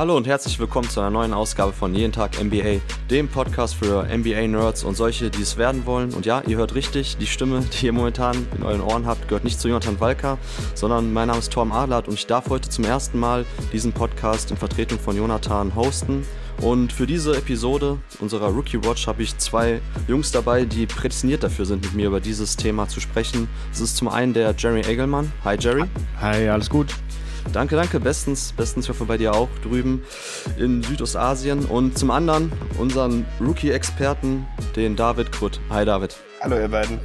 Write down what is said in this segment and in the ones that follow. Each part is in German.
Hallo und herzlich willkommen zu einer neuen Ausgabe von Jeden Tag NBA, dem Podcast für NBA-Nerds und solche, die es werden wollen. Und ja, ihr hört richtig, die Stimme, die ihr momentan in euren Ohren habt, gehört nicht zu Jonathan Walker, sondern mein Name ist Torm Adlert und ich darf heute zum ersten Mal diesen Podcast in Vertretung von Jonathan hosten. Und für diese Episode unserer Rookie Watch habe ich zwei Jungs dabei, die prädestiniert dafür sind, mit mir über dieses Thema zu sprechen. Es ist zum einen der Jerry Egelmann. Hi Jerry. Hi, alles gut. Danke, danke, bestens, bestens, ich hoffe bei dir auch drüben in Südostasien. Und zum anderen unseren Rookie-Experten, den David Krutt. Hi David. Hallo ihr beiden.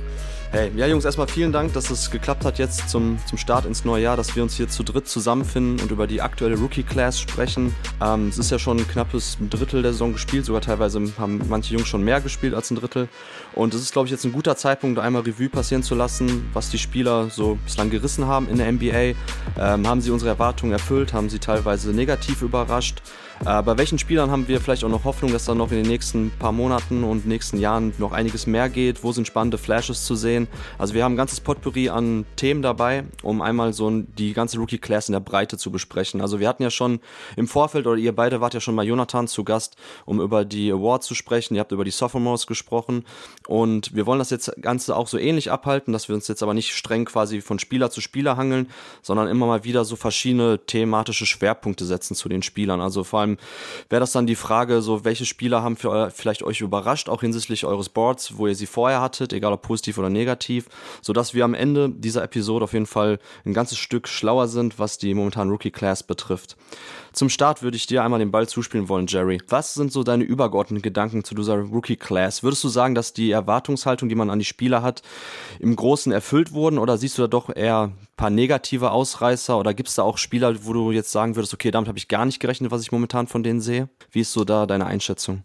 Hey, ja Jungs, erstmal vielen Dank, dass es geklappt hat jetzt zum, zum Start ins neue Jahr, dass wir uns hier zu dritt zusammenfinden und über die aktuelle Rookie-Class sprechen. Ähm, es ist ja schon ein knappes Drittel der Saison gespielt, sogar teilweise haben manche Jungs schon mehr gespielt als ein Drittel. Und es ist, glaube ich, jetzt ein guter Zeitpunkt, einmal Revue passieren zu lassen, was die Spieler so bislang gerissen haben in der NBA. Ähm, haben sie unsere Erwartungen erfüllt, haben sie teilweise negativ überrascht. Äh, bei welchen Spielern haben wir vielleicht auch noch Hoffnung, dass da noch in den nächsten paar Monaten und nächsten Jahren noch einiges mehr geht? Wo sind spannende Flashes zu sehen? Also wir haben ein ganzes Potpourri an Themen dabei, um einmal so die ganze Rookie Class in der Breite zu besprechen. Also wir hatten ja schon im Vorfeld, oder ihr beide wart ja schon bei Jonathan zu Gast, um über die Awards zu sprechen. Ihr habt über die Sophomores gesprochen. Und wir wollen das jetzt Ganze auch so ähnlich abhalten, dass wir uns jetzt aber nicht streng quasi von Spieler zu Spieler hangeln, sondern immer mal wieder so verschiedene thematische Schwerpunkte setzen zu den Spielern. Also vor allem wäre das dann die Frage, so welche Spieler haben für vielleicht euch überrascht, auch hinsichtlich eures Boards, wo ihr sie vorher hattet, egal ob positiv oder negativ, sodass wir am Ende dieser Episode auf jeden Fall ein ganzes Stück schlauer sind, was die momentan Rookie Class betrifft. Zum Start würde ich dir einmal den Ball zuspielen wollen, Jerry. Was sind so deine übergeordneten Gedanken zu dieser Rookie Class? Würdest du sagen, dass die Erwartungshaltung, die man an die Spieler hat, im Großen erfüllt wurden oder siehst du da doch eher paar negative Ausreißer oder gibt es da auch Spieler, wo du jetzt sagen würdest, okay, damit habe ich gar nicht gerechnet, was ich momentan von denen sehe? Wie ist so da deine Einschätzung?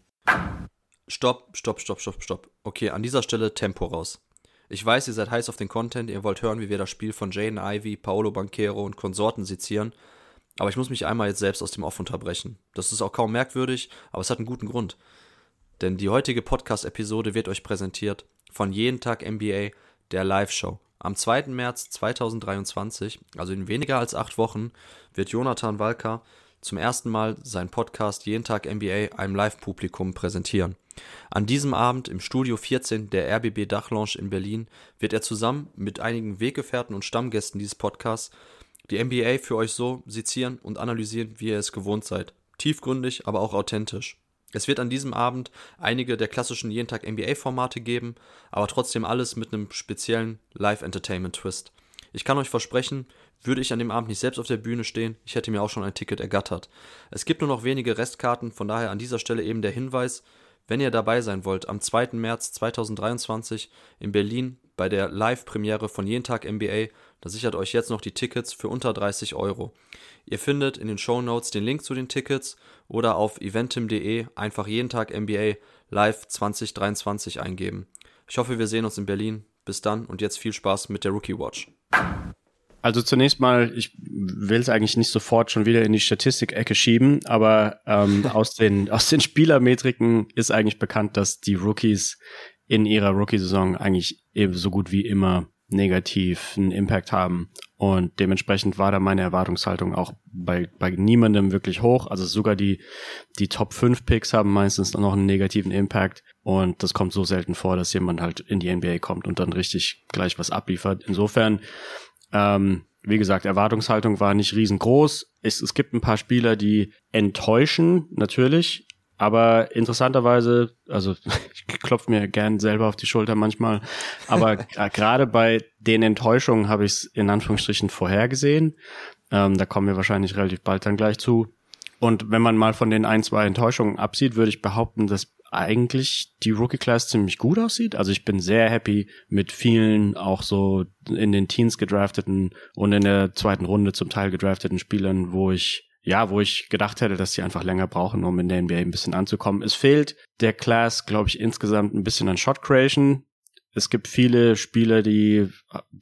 Stopp, stopp, stopp, stopp, stopp. Okay, an dieser Stelle Tempo raus. Ich weiß, ihr seid heiß auf den Content, ihr wollt hören, wie wir das Spiel von Jaden Ivy, Paolo Banquero und Konsorten sezieren. Aber ich muss mich einmal jetzt selbst aus dem Off unterbrechen. Das ist auch kaum merkwürdig, aber es hat einen guten Grund. Denn die heutige Podcast-Episode wird euch präsentiert von Jeden Tag NBA, der Live-Show. Am 2. März 2023, also in weniger als acht Wochen, wird Jonathan Walker zum ersten Mal seinen Podcast Jeden Tag NBA einem Live-Publikum präsentieren. An diesem Abend im Studio 14 der RBB Dachlounge in Berlin wird er zusammen mit einigen Weggefährten und Stammgästen dieses Podcasts die NBA für euch so sezieren und analysieren, wie ihr es gewohnt seid. Tiefgründig, aber auch authentisch. Es wird an diesem Abend einige der klassischen jeden Tag NBA-Formate geben, aber trotzdem alles mit einem speziellen Live-Entertainment-Twist. Ich kann euch versprechen, würde ich an dem Abend nicht selbst auf der Bühne stehen, ich hätte mir auch schon ein Ticket ergattert. Es gibt nur noch wenige Restkarten, von daher an dieser Stelle eben der Hinweis, wenn ihr dabei sein wollt, am 2. März 2023 in Berlin bei der Live-Premiere von Jeden Tag NBA da sichert euch jetzt noch die Tickets für unter 30 Euro. Ihr findet in den Show Notes den Link zu den Tickets oder auf eventim.de einfach jeden Tag NBA Live 2023 eingeben. Ich hoffe, wir sehen uns in Berlin. Bis dann und jetzt viel Spaß mit der Rookie Watch. Also zunächst mal, ich will es eigentlich nicht sofort schon wieder in die Statistik-Ecke schieben, aber ähm, aus, den, aus den Spielermetriken ist eigentlich bekannt, dass die Rookies in ihrer Rookie-Saison eigentlich eben so gut wie immer negativen Impact haben. Und dementsprechend war da meine Erwartungshaltung auch bei, bei niemandem wirklich hoch. Also sogar die, die Top 5 Picks haben meistens noch einen negativen Impact. Und das kommt so selten vor, dass jemand halt in die NBA kommt und dann richtig gleich was abliefert. Insofern, ähm, wie gesagt, Erwartungshaltung war nicht riesengroß. Es, es gibt ein paar Spieler, die enttäuschen, natürlich. Aber interessanterweise, also ich klopfe mir gern selber auf die Schulter manchmal, aber gerade bei den Enttäuschungen habe ich es in Anführungsstrichen vorhergesehen. Ähm, da kommen wir wahrscheinlich relativ bald dann gleich zu. Und wenn man mal von den ein, zwei Enttäuschungen absieht, würde ich behaupten, dass eigentlich die Rookie Class ziemlich gut aussieht. Also ich bin sehr happy mit vielen auch so in den Teens gedrafteten und in der zweiten Runde zum Teil gedrafteten Spielern, wo ich ja, wo ich gedacht hätte, dass sie einfach länger brauchen, um in der NBA ein bisschen anzukommen. Es fehlt der Class, glaube ich, insgesamt ein bisschen an Shot Creation. Es gibt viele Spieler, die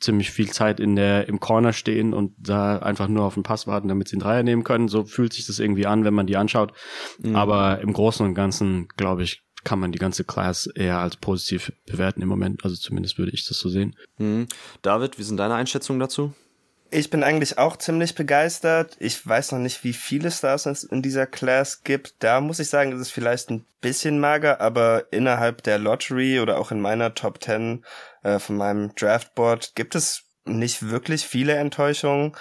ziemlich viel Zeit in der, im Corner stehen und da einfach nur auf den Pass warten, damit sie einen Dreier nehmen können. So fühlt sich das irgendwie an, wenn man die anschaut. Mhm. Aber im Großen und Ganzen, glaube ich, kann man die ganze Class eher als positiv bewerten im Moment. Also zumindest würde ich das so sehen. Mhm. David, wie sind deine Einschätzungen dazu? Ich bin eigentlich auch ziemlich begeistert. Ich weiß noch nicht, wie viele Stars es in dieser Class gibt. Da muss ich sagen, ist es vielleicht ein bisschen mager, aber innerhalb der Lottery oder auch in meiner Top 10 äh, von meinem Draftboard gibt es nicht wirklich viele Enttäuschungen.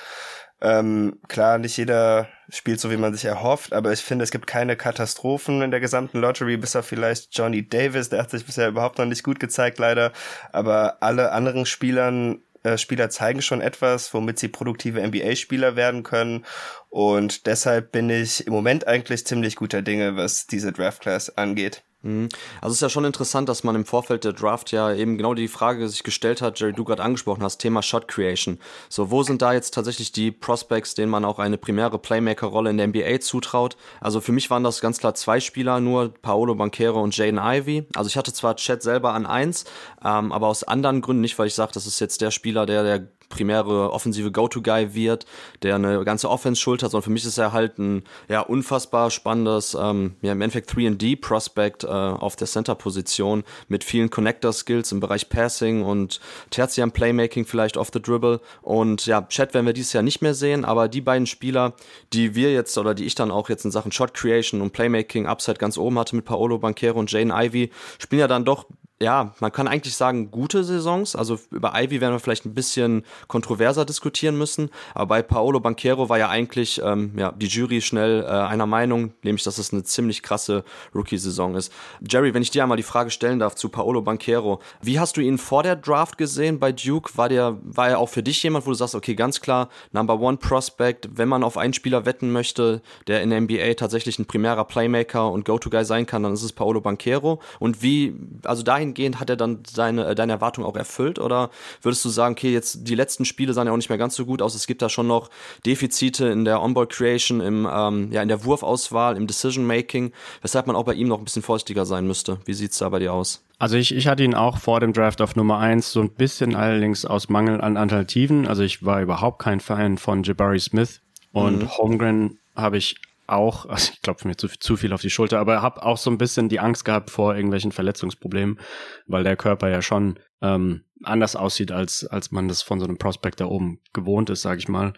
Ähm, klar, nicht jeder spielt so, wie man sich erhofft, aber ich finde, es gibt keine Katastrophen in der gesamten Lottery, bis auf vielleicht Johnny Davis, der hat sich bisher überhaupt noch nicht gut gezeigt, leider. Aber alle anderen Spielern, Spieler zeigen schon etwas, womit sie produktive NBA-Spieler werden können. Und deshalb bin ich im Moment eigentlich ziemlich guter Dinge, was diese Draft Class angeht. Mhm. Also es ist ja schon interessant, dass man im Vorfeld der Draft ja eben genau die Frage sich gestellt hat, Jerry, du gerade angesprochen hast, Thema Shot Creation. So, wo sind da jetzt tatsächlich die Prospects, denen man auch eine primäre Playmaker-Rolle in der NBA zutraut? Also für mich waren das ganz klar zwei Spieler, nur Paolo Banquero und Jaden Ivey. Also ich hatte zwar Chat selber an eins, ähm, aber aus anderen Gründen nicht, weil ich sage, das ist jetzt der Spieler, der der primäre offensive Go-To-Guy wird, der eine ganze Offense schultert, sondern für mich ist er halt ein ja, unfassbar spannendes, ähm, ja, im Endeffekt 3D-Prospect äh, auf der Center-Position mit vielen Connector-Skills im Bereich Passing und Tertium Playmaking vielleicht off the dribble. Und ja, Chat werden wir dieses Jahr nicht mehr sehen, aber die beiden Spieler, die wir jetzt oder die ich dann auch jetzt in Sachen Shot Creation und Playmaking Upside ganz oben hatte mit Paolo Banquero und Jane Ivy, spielen ja dann doch ja, man kann eigentlich sagen, gute Saisons. Also über Ivy werden wir vielleicht ein bisschen kontroverser diskutieren müssen. Aber bei Paolo Banquero war ja eigentlich ähm, ja, die Jury schnell äh, einer Meinung, nämlich, dass es eine ziemlich krasse Rookie-Saison ist. Jerry, wenn ich dir einmal die Frage stellen darf zu Paolo Banquero, wie hast du ihn vor der Draft gesehen bei Duke? War der, war er auch für dich jemand, wo du sagst, okay, ganz klar, Number One Prospect, wenn man auf einen Spieler wetten möchte, der in der NBA tatsächlich ein primärer Playmaker und Go-To-Guy sein kann, dann ist es Paolo Banquero. Und wie, also dahin dahingehend hat er dann seine, äh, deine Erwartung auch erfüllt? Oder würdest du sagen, okay, jetzt die letzten Spiele sahen ja auch nicht mehr ganz so gut aus, es gibt da schon noch Defizite in der Onboard Creation, im, ähm, ja, in der Wurfauswahl, im Decision Making, weshalb man auch bei ihm noch ein bisschen vorsichtiger sein müsste. Wie sieht's da bei dir aus? Also ich, ich hatte ihn auch vor dem Draft auf Nummer eins so ein bisschen allerdings aus Mangel an Alternativen. Also ich war überhaupt kein Fan von Jabari Smith und mhm. Holmgren habe ich auch, also ich klopfe mir zu, zu viel auf die Schulter, aber habe auch so ein bisschen die Angst gehabt vor irgendwelchen Verletzungsproblemen, weil der Körper ja schon ähm, anders aussieht, als, als man das von so einem Prospect da oben gewohnt ist, sage ich mal.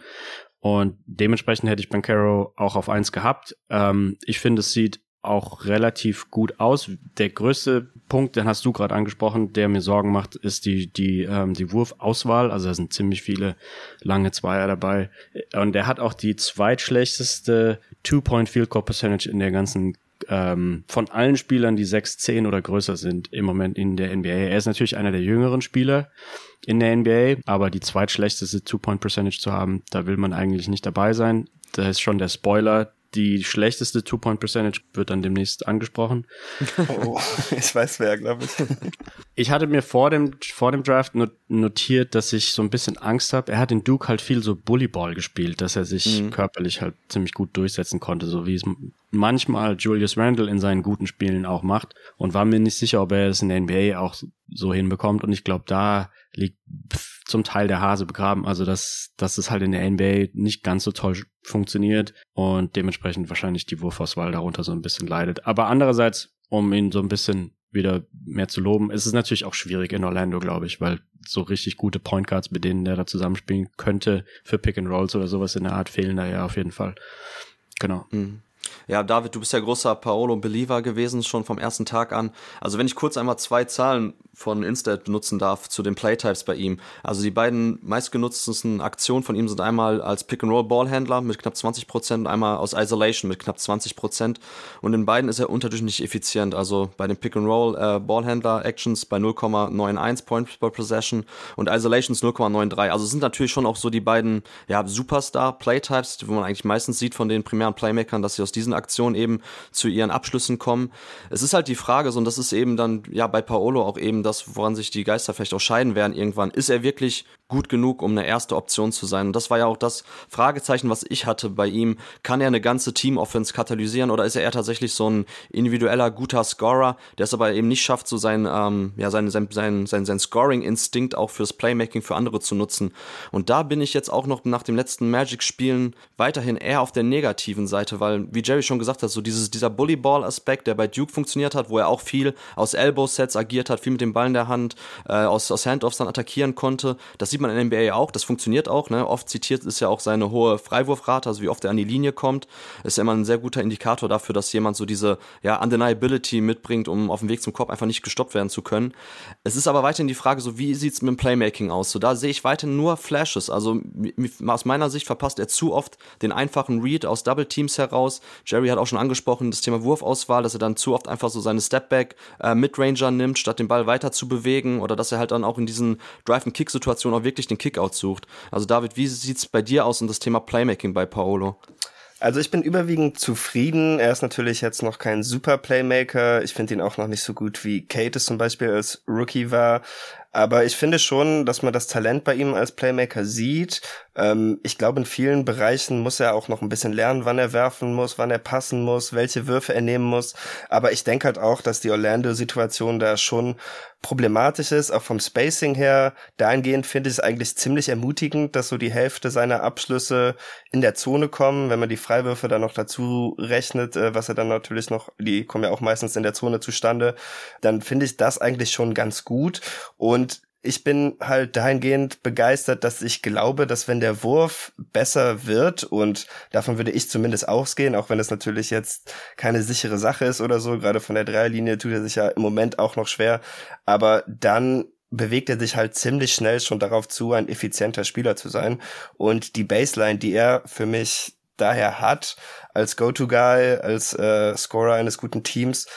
Und dementsprechend hätte ich Bankero auch auf eins gehabt. Ähm, ich finde, es sieht auch relativ gut aus. Der größte Punkt, den hast du gerade angesprochen, der mir Sorgen macht, ist die die ähm, die Wurfauswahl. Also da sind ziemlich viele lange Zweier dabei und er hat auch die zweitschlechteste Two-Point-Field Goal Percentage in der ganzen ähm, von allen Spielern, die 6, 10 oder größer sind im Moment in der NBA. Er ist natürlich einer der jüngeren Spieler in der NBA, aber die zweitschlechteste Two-Point-Percentage zu haben, da will man eigentlich nicht dabei sein. Da ist schon der Spoiler, die schlechteste Two-Point-Percentage wird dann demnächst angesprochen. Oh, ich weiß wer, glaube ich. Ich hatte mir vor dem, vor dem Draft notiert, dass ich so ein bisschen Angst habe. Er hat in Duke halt viel so Bullyball gespielt, dass er sich mhm. körperlich halt ziemlich gut durchsetzen konnte, so wie es manchmal Julius Randle in seinen guten Spielen auch macht. Und war mir nicht sicher, ob er es in der NBA auch so hinbekommt. Und ich glaube, da liegt zum Teil der Hase begraben. Also dass, dass es halt in der NBA nicht ganz so toll funktioniert und dementsprechend wahrscheinlich die Wurfauswahl darunter so ein bisschen leidet. Aber andererseits, um ihn so ein bisschen wieder mehr zu loben, ist es natürlich auch schwierig in Orlando, glaube ich, weil so richtig gute Point Guards, mit denen der da zusammenspielen könnte, für Pick and Rolls oder sowas in der Art fehlen da ja auf jeden Fall. Genau. Mhm. Ja, David, du bist ja großer Paolo-Believer gewesen, schon vom ersten Tag an. Also wenn ich kurz einmal zwei Zahlen von Instat benutzen darf zu den Playtypes bei ihm. Also die beiden meistgenutztesten Aktionen von ihm sind einmal als Pick-and-Roll-Ballhändler mit knapp 20% und einmal aus Isolation mit knapp 20%. Und in beiden ist er unterdurchschnittlich effizient. Also bei den Pick-and-Roll-Ballhändler-Actions äh, bei 0,91 Points per Possession und Isolations 0,93. Also sind natürlich schon auch so die beiden ja, Superstar-Playtypes, wo man eigentlich meistens sieht von den primären Playmakern, dass sie aus diesen Aktionen eben zu ihren Abschlüssen kommen. Es ist halt die Frage, so, und das ist eben dann ja bei Paolo auch eben das, woran sich die Geister vielleicht auch scheiden werden irgendwann. Ist er wirklich gut genug, um eine erste Option zu sein? Und das war ja auch das Fragezeichen, was ich hatte bei ihm. Kann er eine ganze Team-Offense katalysieren oder ist er eher tatsächlich so ein individueller, guter Scorer, der es aber eben nicht schafft, so sein, ähm, ja, sein, sein, sein, sein, sein Scoring-Instinkt auch fürs Playmaking für andere zu nutzen? Und da bin ich jetzt auch noch nach dem letzten Magic-Spielen weiterhin eher auf der negativen Seite, weil, wie Jerry schon gesagt hat, so dieses, dieser Bullyball-Aspekt, der bei Duke funktioniert hat, wo er auch viel aus Elbow-Sets agiert hat, viel mit dem Ball in der Hand, äh, aus, aus Handoffs dann attackieren konnte. Das sieht man in der NBA auch, das funktioniert auch. Ne? Oft zitiert ist ja auch seine hohe Freiwurfrate, also wie oft er an die Linie kommt. Ist ja immer ein sehr guter Indikator dafür, dass jemand so diese ja, Undeniability mitbringt, um auf dem Weg zum Korb einfach nicht gestoppt werden zu können. Es ist aber weiterhin die Frage, so wie sieht's mit dem Playmaking aus? So da sehe ich weiterhin nur Flashes. Also aus meiner Sicht verpasst er zu oft den einfachen Read aus Double Teams heraus. Jerry hat auch schon angesprochen, das Thema Wurfauswahl, dass er dann zu oft einfach so seine Stepback äh, Midranger nimmt, statt den Ball weiter zu bewegen oder dass er halt dann auch in diesen Drive-and-Kick-Situationen auch wirklich den Kickout sucht. Also David, wie sieht's bei dir aus und das Thema Playmaking bei Paolo? Also ich bin überwiegend zufrieden. Er ist natürlich jetzt noch kein super Playmaker. Ich finde ihn auch noch nicht so gut wie Kate es zum Beispiel als Rookie war. Aber ich finde schon, dass man das Talent bei ihm als Playmaker sieht. Ähm, ich glaube, in vielen Bereichen muss er auch noch ein bisschen lernen, wann er werfen muss, wann er passen muss, welche Würfe er nehmen muss. Aber ich denke halt auch, dass die Orlando-Situation da schon problematisch ist, auch vom Spacing her. Dahingehend finde ich es eigentlich ziemlich ermutigend, dass so die Hälfte seiner Abschlüsse in der Zone kommen, wenn man die Freiwürfe dann noch dazu rechnet, äh, was er dann natürlich noch, die kommen ja auch meistens in der Zone zustande, dann finde ich das eigentlich schon ganz gut. Und ich bin halt dahingehend begeistert, dass ich glaube, dass wenn der Wurf besser wird und davon würde ich zumindest ausgehen, auch wenn es natürlich jetzt keine sichere Sache ist oder so, gerade von der Dreierlinie tut er sich ja im Moment auch noch schwer, aber dann bewegt er sich halt ziemlich schnell schon darauf zu, ein effizienter Spieler zu sein. Und die Baseline, die er für mich daher hat, als Go-To-Guy, als äh, Scorer eines guten Teams,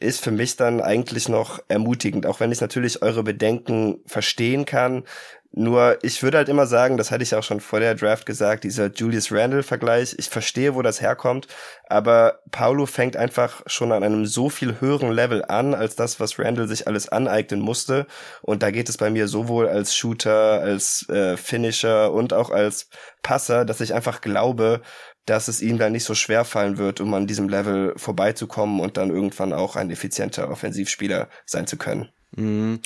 ist für mich dann eigentlich noch ermutigend, auch wenn ich natürlich eure Bedenken verstehen kann. Nur ich würde halt immer sagen, das hatte ich auch schon vor der Draft gesagt, dieser Julius Randle-Vergleich, ich verstehe, wo das herkommt, aber Paulo fängt einfach schon an einem so viel höheren Level an, als das, was Randle sich alles aneignen musste. Und da geht es bei mir sowohl als Shooter, als äh, Finisher und auch als Passer, dass ich einfach glaube, dass es ihm dann nicht so schwer fallen wird, um an diesem Level vorbeizukommen und dann irgendwann auch ein effizienter Offensivspieler sein zu können. Mhm.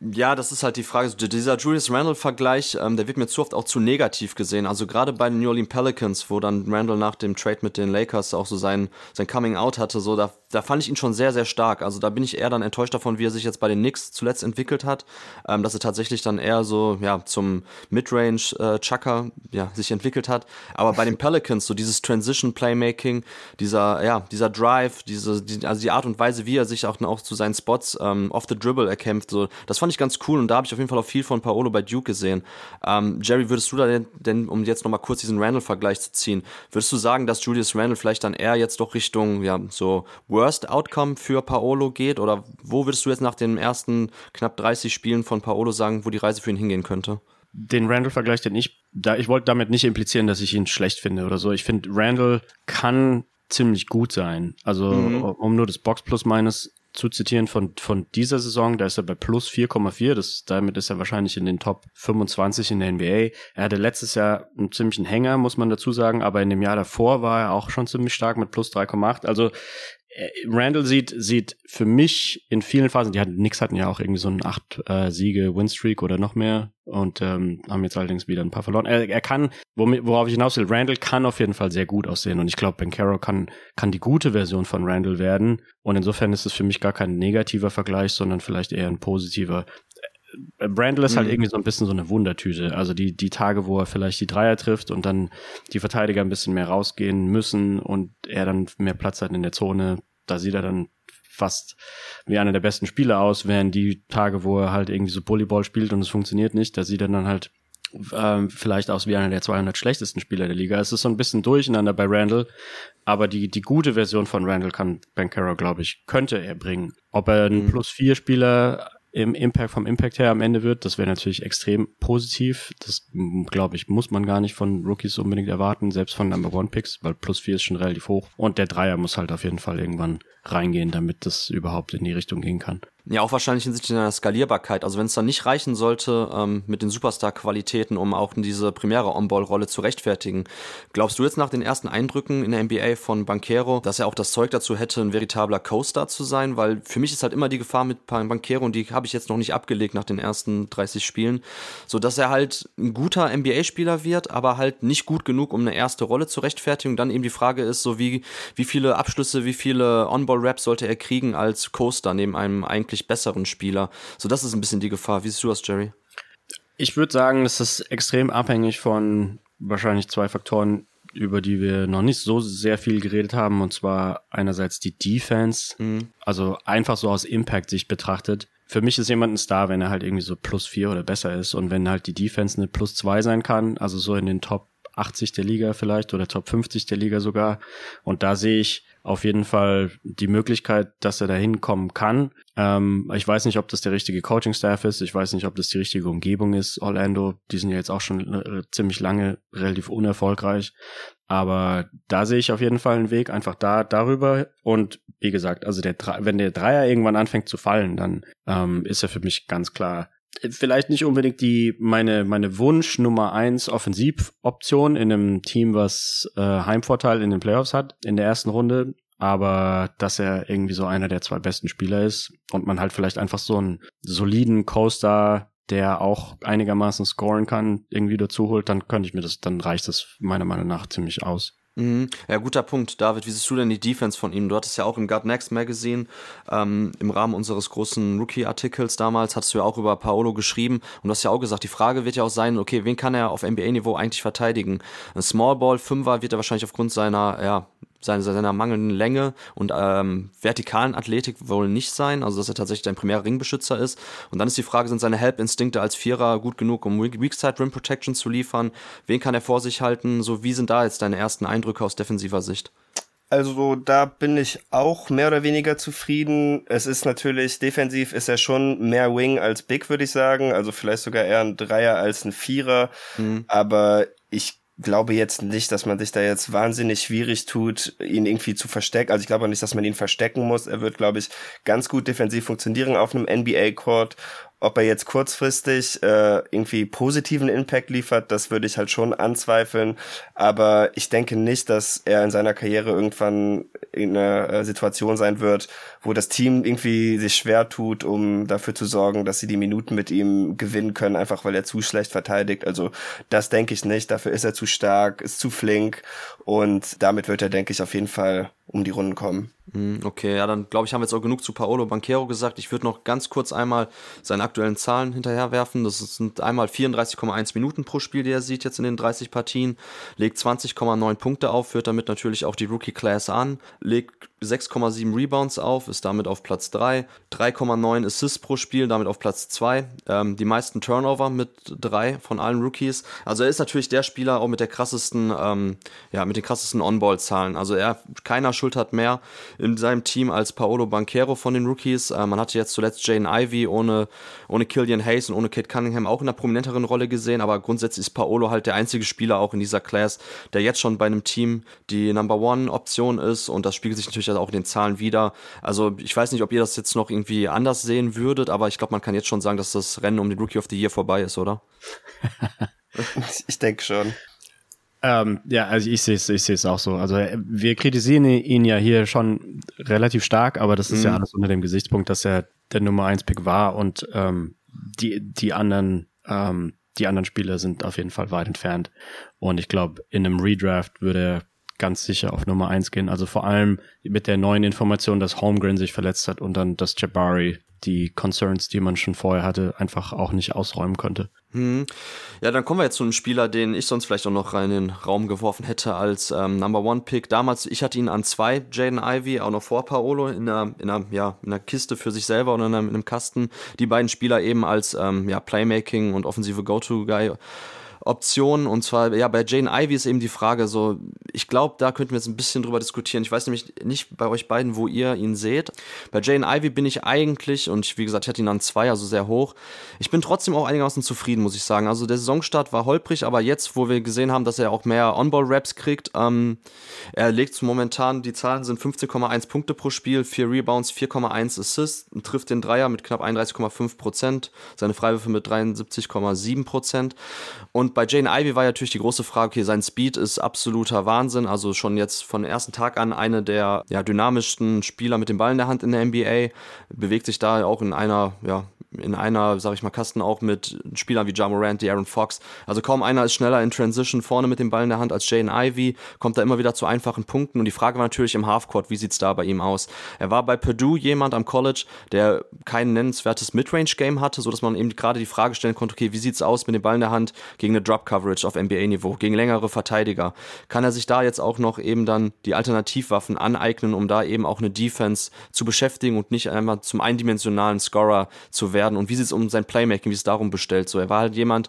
Ja, das ist halt die Frage. Dieser Julius Randle-Vergleich, ähm, der wird mir zu oft auch zu negativ gesehen. Also gerade bei den New Orleans Pelicans, wo dann Randle nach dem Trade mit den Lakers auch so sein, sein Coming Out hatte, so da, da fand ich ihn schon sehr, sehr stark. Also da bin ich eher dann enttäuscht davon, wie er sich jetzt bei den Knicks zuletzt entwickelt hat, ähm, dass er tatsächlich dann eher so ja zum Midrange-Chucker äh, ja, sich entwickelt hat. Aber bei den Pelicans, so dieses Transition-Playmaking, dieser, ja, dieser Drive, diese, die, also die Art und Weise, wie er sich auch, auch zu seinen Spots ähm, off the dribble erkämpft, so, das fand ich ganz cool und da habe ich auf jeden Fall auch viel von Paolo bei Duke gesehen. Ähm, Jerry, würdest du da denn, denn um jetzt nochmal kurz diesen Randall-Vergleich zu ziehen, würdest du sagen, dass Julius Randall vielleicht dann eher jetzt doch Richtung, ja, so Worst Outcome für Paolo geht? Oder wo würdest du jetzt nach den ersten knapp 30 Spielen von Paolo sagen, wo die Reise für ihn hingehen könnte? den Randall-Vergleich, den ich, da ich wollte damit nicht implizieren, dass ich ihn schlecht finde oder so. Ich finde, Randall kann ziemlich gut sein. Also, mhm. um nur das Box Plus meines zu zitieren von, von dieser Saison, da ist er bei plus 4,4, das, damit ist er wahrscheinlich in den Top 25 in der NBA. Er hatte letztes Jahr einen ziemlichen Hänger, muss man dazu sagen, aber in dem Jahr davor war er auch schon ziemlich stark mit plus 3,8. Also Randall sieht, sieht für mich in vielen Phasen, die hatten, Nix hatten ja auch irgendwie so einen acht äh, Siege Winstreak oder noch mehr und ähm, haben jetzt allerdings wieder ein paar verloren. Er, er kann, worauf ich hinaus will, Randall kann auf jeden Fall sehr gut aussehen und ich glaube, Ben Caro kann, kann die gute Version von Randall werden und insofern ist es für mich gar kein negativer Vergleich, sondern vielleicht eher ein positiver. Brandl ist halt mhm. irgendwie so ein bisschen so eine Wundertüte. Also die, die Tage, wo er vielleicht die Dreier trifft und dann die Verteidiger ein bisschen mehr rausgehen müssen und er dann mehr Platz hat in der Zone, da sieht er dann fast wie einer der besten Spieler aus, während die Tage, wo er halt irgendwie so Volleyball spielt und es funktioniert nicht, da sieht er dann halt ähm, vielleicht aus wie einer der 200 schlechtesten Spieler der Liga. Es ist so ein bisschen durcheinander bei Randall, aber die, die gute Version von Randall kann Bankero, glaube ich, könnte er bringen. Ob er ein mhm. Plus-4-Spieler im Impact vom Impact her am Ende wird. Das wäre natürlich extrem positiv. Das glaube ich muss man gar nicht von Rookies unbedingt erwarten, selbst von Number One Picks, weil plus vier ist schon relativ hoch. Und der Dreier muss halt auf jeden Fall irgendwann reingehen, damit das überhaupt in die Richtung gehen kann. Ja, auch wahrscheinlich hinsichtlich einer Skalierbarkeit. Also wenn es dann nicht reichen sollte ähm, mit den Superstar-Qualitäten, um auch diese primäre On-Ball-Rolle zu rechtfertigen, glaubst du jetzt nach den ersten Eindrücken in der NBA von Banquero, dass er auch das Zeug dazu hätte, ein veritabler Co-Star zu sein? Weil für mich ist halt immer die Gefahr mit Banquero und die habe ich jetzt noch nicht abgelegt nach den ersten 30 Spielen, so dass er halt ein guter NBA-Spieler wird, aber halt nicht gut genug, um eine erste Rolle zu rechtfertigen. Und dann eben die Frage ist so, wie, wie viele Abschlüsse, wie viele On-Ball-Raps sollte er kriegen als Co-Star neben einem eigentlich wirklich besseren Spieler. So, das ist ein bisschen die Gefahr. Wie siehst du das, Jerry? Ich würde sagen, das ist extrem abhängig von wahrscheinlich zwei Faktoren, über die wir noch nicht so sehr viel geredet haben. Und zwar einerseits die Defense, mhm. also einfach so aus Impact-Sicht betrachtet. Für mich ist jemand ein Star, wenn er halt irgendwie so plus vier oder besser ist. Und wenn halt die Defense eine plus zwei sein kann, also so in den Top 80 der Liga vielleicht oder Top 50 der Liga sogar. Und da sehe ich auf jeden Fall die Möglichkeit, dass er da hinkommen kann. Ähm, ich weiß nicht, ob das der richtige Coaching-Staff ist. Ich weiß nicht, ob das die richtige Umgebung ist. Orlando, die sind ja jetzt auch schon äh, ziemlich lange relativ unerfolgreich. Aber da sehe ich auf jeden Fall einen Weg, einfach da darüber. Und wie gesagt, also der wenn der Dreier irgendwann anfängt zu fallen, dann ähm, ist er für mich ganz klar vielleicht nicht unbedingt die meine meine Wunsch Nummer eins Offensivoption in einem Team, was äh, Heimvorteil in den Playoffs hat in der ersten Runde, aber dass er irgendwie so einer der zwei besten Spieler ist und man halt vielleicht einfach so einen soliden Coaster der auch einigermaßen scoren kann, irgendwie dazu holt, dann könnte ich mir das, dann reicht das meiner Meinung nach ziemlich aus. Mhm. Ja, guter Punkt, David. Wie siehst du denn die Defense von ihm? Du hattest ja auch im God Next Magazine ähm, im Rahmen unseres großen Rookie-Artikels damals, hattest du ja auch über Paolo geschrieben und du hast ja auch gesagt, die Frage wird ja auch sein, okay, wen kann er auf NBA-Niveau eigentlich verteidigen? Ein Small Ball Fünfer wird er wahrscheinlich aufgrund seiner ja, seiner, seiner mangelnden Länge und ähm, vertikalen Athletik wohl nicht sein, also dass er tatsächlich ein primärer Ringbeschützer ist. Und dann ist die Frage, sind seine Help-Instinkte als Vierer gut genug, um Weakside Rim Protection zu liefern? Wen kann er vor sich halten? So, wie sind da jetzt deine ersten Eindrücke aus defensiver Sicht? Also da bin ich auch mehr oder weniger zufrieden. Es ist natürlich, defensiv ist er schon mehr Wing als Big, würde ich sagen. Also vielleicht sogar eher ein Dreier als ein Vierer. Mhm. Aber ich glaube jetzt nicht, dass man sich da jetzt wahnsinnig schwierig tut, ihn irgendwie zu verstecken. Also ich glaube auch nicht, dass man ihn verstecken muss. Er wird, glaube ich, ganz gut defensiv funktionieren auf einem NBA-Court ob er jetzt kurzfristig äh, irgendwie positiven Impact liefert, das würde ich halt schon anzweifeln. Aber ich denke nicht, dass er in seiner Karriere irgendwann in einer äh, Situation sein wird, wo das Team irgendwie sich schwer tut, um dafür zu sorgen, dass sie die Minuten mit ihm gewinnen können, einfach weil er zu schlecht verteidigt. Also das denke ich nicht. Dafür ist er zu stark, ist zu flink und damit wird er, denke ich, auf jeden Fall um die Runden kommen. Hm, okay, ja, dann glaube ich, haben wir jetzt auch genug zu Paolo Banquero gesagt. Ich würde noch ganz kurz einmal seine aktuellen Zahlen hinterherwerfen. Das sind einmal 34,1 Minuten pro Spiel, die er sieht jetzt in den 30 Partien, legt 20,9 Punkte auf, führt damit natürlich auch die Rookie Class an, legt 6,7 Rebounds auf, ist damit auf Platz 3, 3,9 Assists pro Spiel, damit auf Platz 2, ähm, die meisten Turnover mit 3 von allen Rookies. Also er ist natürlich der Spieler auch mit der krassesten, ähm, ja, mit den krassesten On-Ball-Zahlen. Also er, keiner schultert mehr in seinem Team als Paolo Banquero von den Rookies. Äh, man hatte jetzt zuletzt Jane Ivy ohne, ohne Killian Hayes und ohne Kate Cunningham auch in einer prominenteren Rolle gesehen, aber grundsätzlich ist Paolo halt der einzige Spieler auch in dieser Class, der jetzt schon bei einem Team die Number One Option ist und das spiegelt sich natürlich auch in den Zahlen wieder. Also ich weiß nicht, ob ihr das jetzt noch irgendwie anders sehen würdet, aber ich glaube, man kann jetzt schon sagen, dass das Rennen um den Rookie of the Year vorbei ist, oder? ich denke schon. Ähm, ja, also ich sehe es, ich sehe es auch so. Also wir kritisieren ihn ja hier schon relativ stark, aber das ist mhm. ja alles unter dem Gesichtspunkt, dass er der Nummer 1 Pick war und ähm, die die anderen ähm, die anderen Spieler sind auf jeden Fall weit entfernt. Und ich glaube, in einem Redraft würde er ganz sicher auf Nummer eins gehen. Also vor allem mit der neuen Information, dass Holmgren sich verletzt hat und dann, dass Jabari die Concerns, die man schon vorher hatte, einfach auch nicht ausräumen konnte. Hm. Ja, dann kommen wir jetzt zu einem Spieler, den ich sonst vielleicht auch noch rein in den Raum geworfen hätte als ähm, Number One Pick. Damals, ich hatte ihn an zwei, Jaden Ivy, auch noch vor Paolo, in einer, in einer, ja, in einer Kiste für sich selber einem, in einem Kasten. Die beiden Spieler eben als ähm, ja, Playmaking und offensive Go-To-Guy Optionen. Und zwar, ja, bei Jane Ivy ist eben die Frage so, ich glaube, da könnten wir jetzt ein bisschen drüber diskutieren. Ich weiß nämlich nicht bei euch beiden, wo ihr ihn seht. Bei Jane Ivy bin ich eigentlich, und ich, wie gesagt, ich hatte ihn an zwei, also sehr hoch. Ich bin trotzdem auch einigermaßen zufrieden, muss ich sagen. Also der Saisonstart war holprig, aber jetzt, wo wir gesehen haben, dass er auch mehr On-Ball-Raps kriegt, ähm, er legt momentan, die Zahlen sind 15,1 Punkte pro Spiel, 4 Rebounds, 4,1 Assists, trifft den Dreier mit knapp 31,5 Prozent, seine Freiwürfe mit 73,7 Prozent. Und bei Jane Ivy war natürlich die große Frage, okay, sein Speed ist absoluter Wahnsinn, also schon jetzt von ersten Tag an eine der ja, dynamischsten Spieler mit dem Ball in der Hand in der NBA, bewegt sich da auch in einer ja, in einer, sag ich mal, Kasten auch mit Spielern wie Ja Morant, Aaron Fox. Also kaum einer ist schneller in Transition vorne mit dem Ball in der Hand als Jane Ivy, kommt da immer wieder zu einfachen Punkten. Und die Frage war natürlich im Halfcourt, wie sieht's da bei ihm aus? Er war bei Purdue jemand am College, der kein nennenswertes Midrange-Game hatte, so dass man eben gerade die Frage stellen konnte, okay, wie sieht's aus mit dem Ball in der Hand gegen eine Drop-Coverage auf NBA-Niveau, gegen längere Verteidiger? Kann er sich da jetzt auch noch eben dann die Alternativwaffen aneignen, um da eben auch eine Defense zu beschäftigen und nicht einmal zum eindimensionalen Scorer zu werden? und wie sieht es um sein Playmaking, wie es darum bestellt. So, er war halt jemand,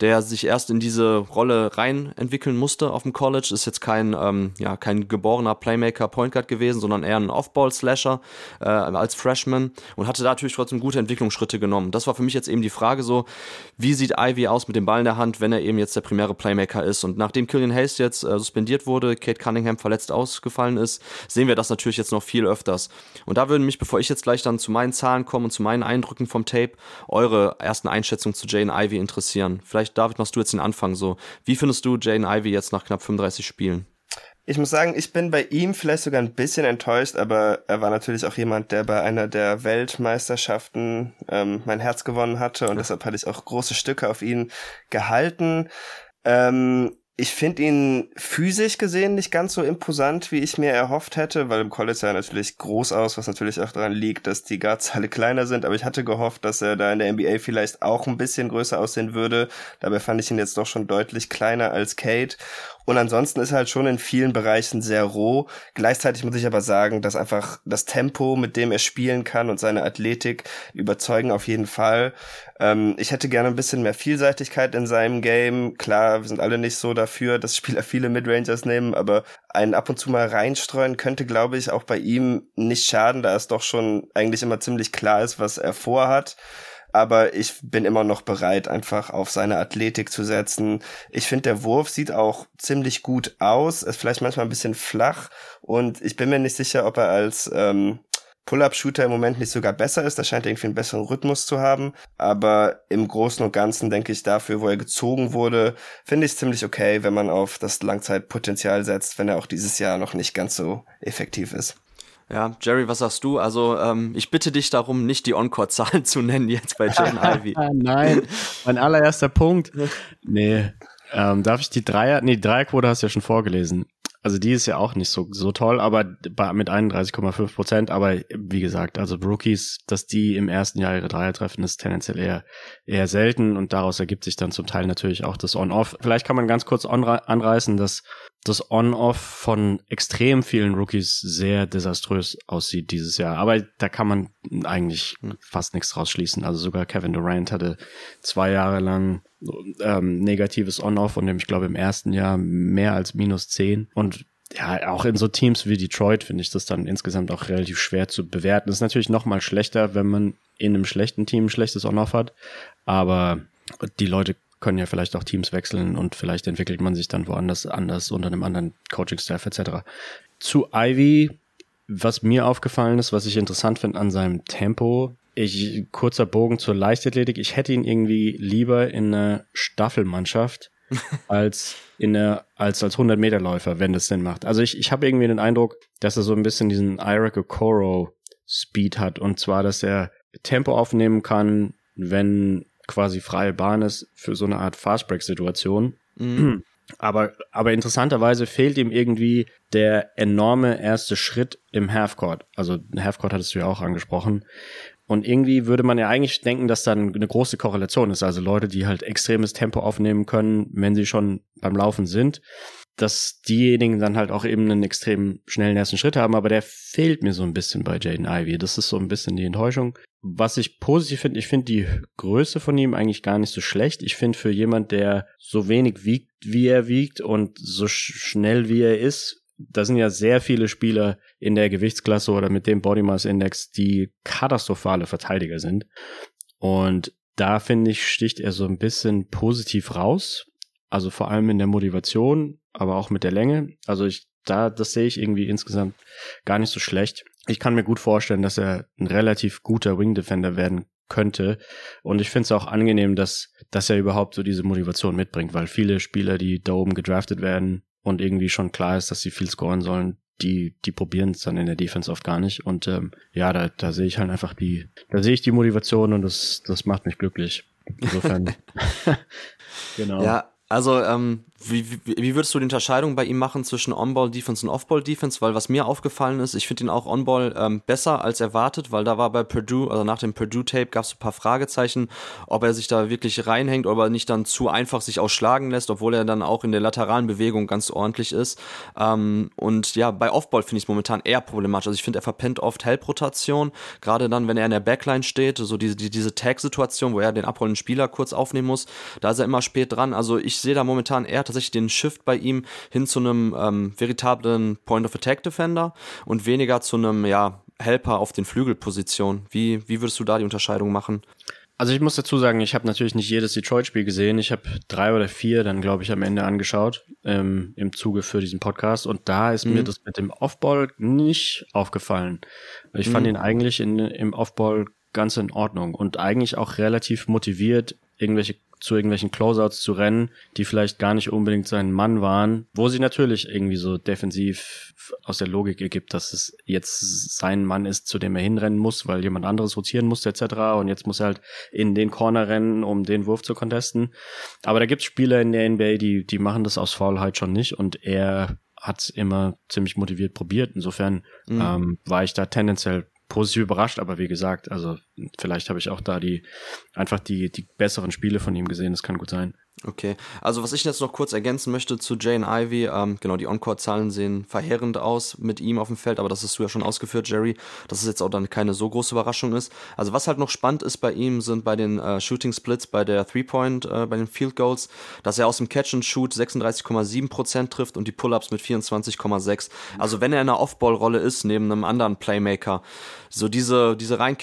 der sich erst in diese Rolle rein entwickeln musste auf dem College. Ist jetzt kein, ähm, ja, kein geborener Playmaker Point Guard gewesen, sondern eher ein Off-Ball-Slasher äh, als Freshman und hatte da natürlich trotzdem gute Entwicklungsschritte genommen. Das war für mich jetzt eben die Frage so, wie sieht Ivy aus mit dem Ball in der Hand, wenn er eben jetzt der primäre Playmaker ist. Und nachdem Killian Hayes jetzt äh, suspendiert wurde, Kate Cunningham verletzt ausgefallen ist, sehen wir das natürlich jetzt noch viel öfters. Und da würden mich, bevor ich jetzt gleich dann zu meinen Zahlen komme und zu meinen Eindrücken vom Tape, eure ersten Einschätzungen zu Jane Ivy interessieren. Vielleicht David, machst du jetzt den Anfang so. Wie findest du Jane Ivy jetzt nach knapp 35 Spielen? Ich muss sagen, ich bin bei ihm vielleicht sogar ein bisschen enttäuscht, aber er war natürlich auch jemand, der bei einer der Weltmeisterschaften ähm, mein Herz gewonnen hatte und deshalb hatte ich auch große Stücke auf ihn gehalten. Ähm, ich finde ihn physisch gesehen nicht ganz so imposant, wie ich mir erhofft hätte, weil im College sah er natürlich groß aus, was natürlich auch daran liegt, dass die Guards alle kleiner sind. Aber ich hatte gehofft, dass er da in der NBA vielleicht auch ein bisschen größer aussehen würde. Dabei fand ich ihn jetzt doch schon deutlich kleiner als Kate. Und ansonsten ist er halt schon in vielen Bereichen sehr roh. Gleichzeitig muss ich aber sagen, dass einfach das Tempo, mit dem er spielen kann und seine Athletik überzeugen auf jeden Fall. Ähm, ich hätte gerne ein bisschen mehr Vielseitigkeit in seinem Game. Klar, wir sind alle nicht so dafür, dass Spieler viele Midrangers nehmen, aber einen ab und zu mal reinstreuen könnte, glaube ich, auch bei ihm nicht schaden, da es doch schon eigentlich immer ziemlich klar ist, was er vorhat aber ich bin immer noch bereit, einfach auf seine Athletik zu setzen. Ich finde, der Wurf sieht auch ziemlich gut aus, ist vielleicht manchmal ein bisschen flach und ich bin mir nicht sicher, ob er als ähm, Pull-up-Shooter im Moment nicht sogar besser ist. Da scheint er irgendwie einen besseren Rhythmus zu haben. Aber im Großen und Ganzen denke ich dafür, wo er gezogen wurde, finde ich es ziemlich okay, wenn man auf das Langzeitpotenzial setzt, wenn er auch dieses Jahr noch nicht ganz so effektiv ist. Ja, Jerry, was sagst du? Also, ähm, ich bitte dich darum, nicht die Encore-Zahlen zu nennen jetzt bei Jane Ivy. Nein, mein allererster Punkt. Nee, ähm, darf ich die Dreier, nee, die Dreierquote hast du ja schon vorgelesen. Also die ist ja auch nicht so, so toll, aber mit 31,5 Prozent. Aber wie gesagt, also Rookies, dass die im ersten Jahr ihre Dreier treffen, ist tendenziell eher, eher selten und daraus ergibt sich dann zum Teil natürlich auch das On-Off. Vielleicht kann man ganz kurz anreißen, dass das On-Off von extrem vielen Rookies sehr desaströs aussieht dieses Jahr. Aber da kann man eigentlich fast nichts draus schließen. Also sogar Kevin Durant hatte zwei Jahre lang ähm, negatives On-Off und ich glaube im ersten Jahr mehr als minus zehn. Und ja, auch in so Teams wie Detroit finde ich das dann insgesamt auch relativ schwer zu bewerten. Das ist natürlich noch mal schlechter, wenn man in einem schlechten Team ein schlechtes On-Off hat. Aber die Leute können ja vielleicht auch Teams wechseln und vielleicht entwickelt man sich dann woanders anders unter einem anderen Coaching-Staff etc. Zu Ivy, was mir aufgefallen ist, was ich interessant finde an seinem Tempo, ich, kurzer Bogen zur Leichtathletik, ich hätte ihn irgendwie lieber in einer Staffelmannschaft als in der, als als 100 Meter Läufer, wenn das Sinn macht. Also ich, ich habe irgendwie den Eindruck, dass er so ein bisschen diesen Ira Okoro Speed hat und zwar, dass er Tempo aufnehmen kann, wenn quasi freie Bahn ist für so eine Art Fastbreak-Situation. Mhm. Aber, aber interessanterweise fehlt ihm irgendwie der enorme erste Schritt im Halfcourt. Also Halfcourt hattest du ja auch angesprochen. Und irgendwie würde man ja eigentlich denken, dass dann eine große Korrelation ist. Also Leute, die halt extremes Tempo aufnehmen können, wenn sie schon beim Laufen sind. Dass diejenigen dann halt auch eben einen extrem schnellen ersten Schritt haben, aber der fehlt mir so ein bisschen bei Jaden Ivy. Das ist so ein bisschen die Enttäuschung. Was ich positiv finde, ich finde die Größe von ihm eigentlich gar nicht so schlecht. Ich finde für jemand, der so wenig wiegt, wie er wiegt und so schnell wie er ist, da sind ja sehr viele Spieler in der Gewichtsklasse oder mit dem Body Mass Index, die katastrophale Verteidiger sind. Und da finde ich, sticht er so ein bisschen positiv raus. Also vor allem in der Motivation, aber auch mit der Länge. Also ich, da, das sehe ich irgendwie insgesamt gar nicht so schlecht. Ich kann mir gut vorstellen, dass er ein relativ guter Wing Defender werden könnte. Und ich finde es auch angenehm, dass, dass er überhaupt so diese Motivation mitbringt, weil viele Spieler, die da oben gedraftet werden und irgendwie schon klar ist, dass sie viel scoren sollen, die, die probieren es dann in der Defense oft gar nicht. Und ähm, ja, da, da sehe ich halt einfach die, da sehe ich die Motivation und das, das macht mich glücklich. Insofern. genau. Ja, also ähm, wie, wie, wie würdest du die Unterscheidung bei ihm machen zwischen On-Ball-Defense und Off-Ball-Defense? Weil was mir aufgefallen ist, ich finde ihn auch On-Ball ähm, besser als erwartet, weil da war bei Purdue, also nach dem Purdue-Tape gab es ein paar Fragezeichen, ob er sich da wirklich reinhängt, ob er nicht dann zu einfach sich ausschlagen lässt, obwohl er dann auch in der lateralen Bewegung ganz ordentlich ist. Ähm, und ja, bei Off-Ball finde ich es momentan eher problematisch. Also ich finde, er verpennt oft Help-Rotation, gerade dann, wenn er in der Backline steht, so diese, die, diese Tag-Situation, wo er den abrollenden Spieler kurz aufnehmen muss, da ist er immer spät dran. Also ich sehe da momentan eher tatsächlich den Shift bei ihm hin zu einem ähm, veritablen Point-of-Attack-Defender und weniger zu einem, ja, Helper auf den Flügelpositionen. Wie, wie würdest du da die Unterscheidung machen? Also ich muss dazu sagen, ich habe natürlich nicht jedes Detroit-Spiel gesehen. Ich habe drei oder vier dann, glaube ich, am Ende angeschaut ähm, im Zuge für diesen Podcast. Und da ist mhm. mir das mit dem Offball nicht aufgefallen. Ich mhm. fand ihn eigentlich in, im Offball ganz in Ordnung und eigentlich auch relativ motiviert, irgendwelche zu irgendwelchen Closeouts zu rennen, die vielleicht gar nicht unbedingt sein Mann waren, wo sie natürlich irgendwie so defensiv aus der Logik ergibt, dass es jetzt sein Mann ist, zu dem er hinrennen muss, weil jemand anderes rotieren muss etc. Und jetzt muss er halt in den Corner rennen, um den Wurf zu contesten. Aber da gibt es Spieler in der NBA, die, die machen das aus Faulheit schon nicht und er hat immer ziemlich motiviert probiert. Insofern mhm. ähm, war ich da tendenziell positiv überrascht, aber wie gesagt, also vielleicht habe ich auch da die einfach die die besseren Spiele von ihm gesehen, das kann gut sein. Okay, also was ich jetzt noch kurz ergänzen möchte zu Jane Ivy, ähm, genau, die Encore-Zahlen sehen verheerend aus mit ihm auf dem Feld, aber das hast du ja schon ausgeführt, Jerry, dass es jetzt auch dann keine so große Überraschung ist. Also was halt noch spannend ist bei ihm, sind bei den äh, Shooting Splits, bei der Three-Point, äh, bei den Field Goals, dass er aus dem Catch and Shoot 36,7% trifft und die Pull-Ups mit 24,6%. Also wenn er in einer Off-Ball-Rolle ist, neben einem anderen Playmaker, so diese, diese rein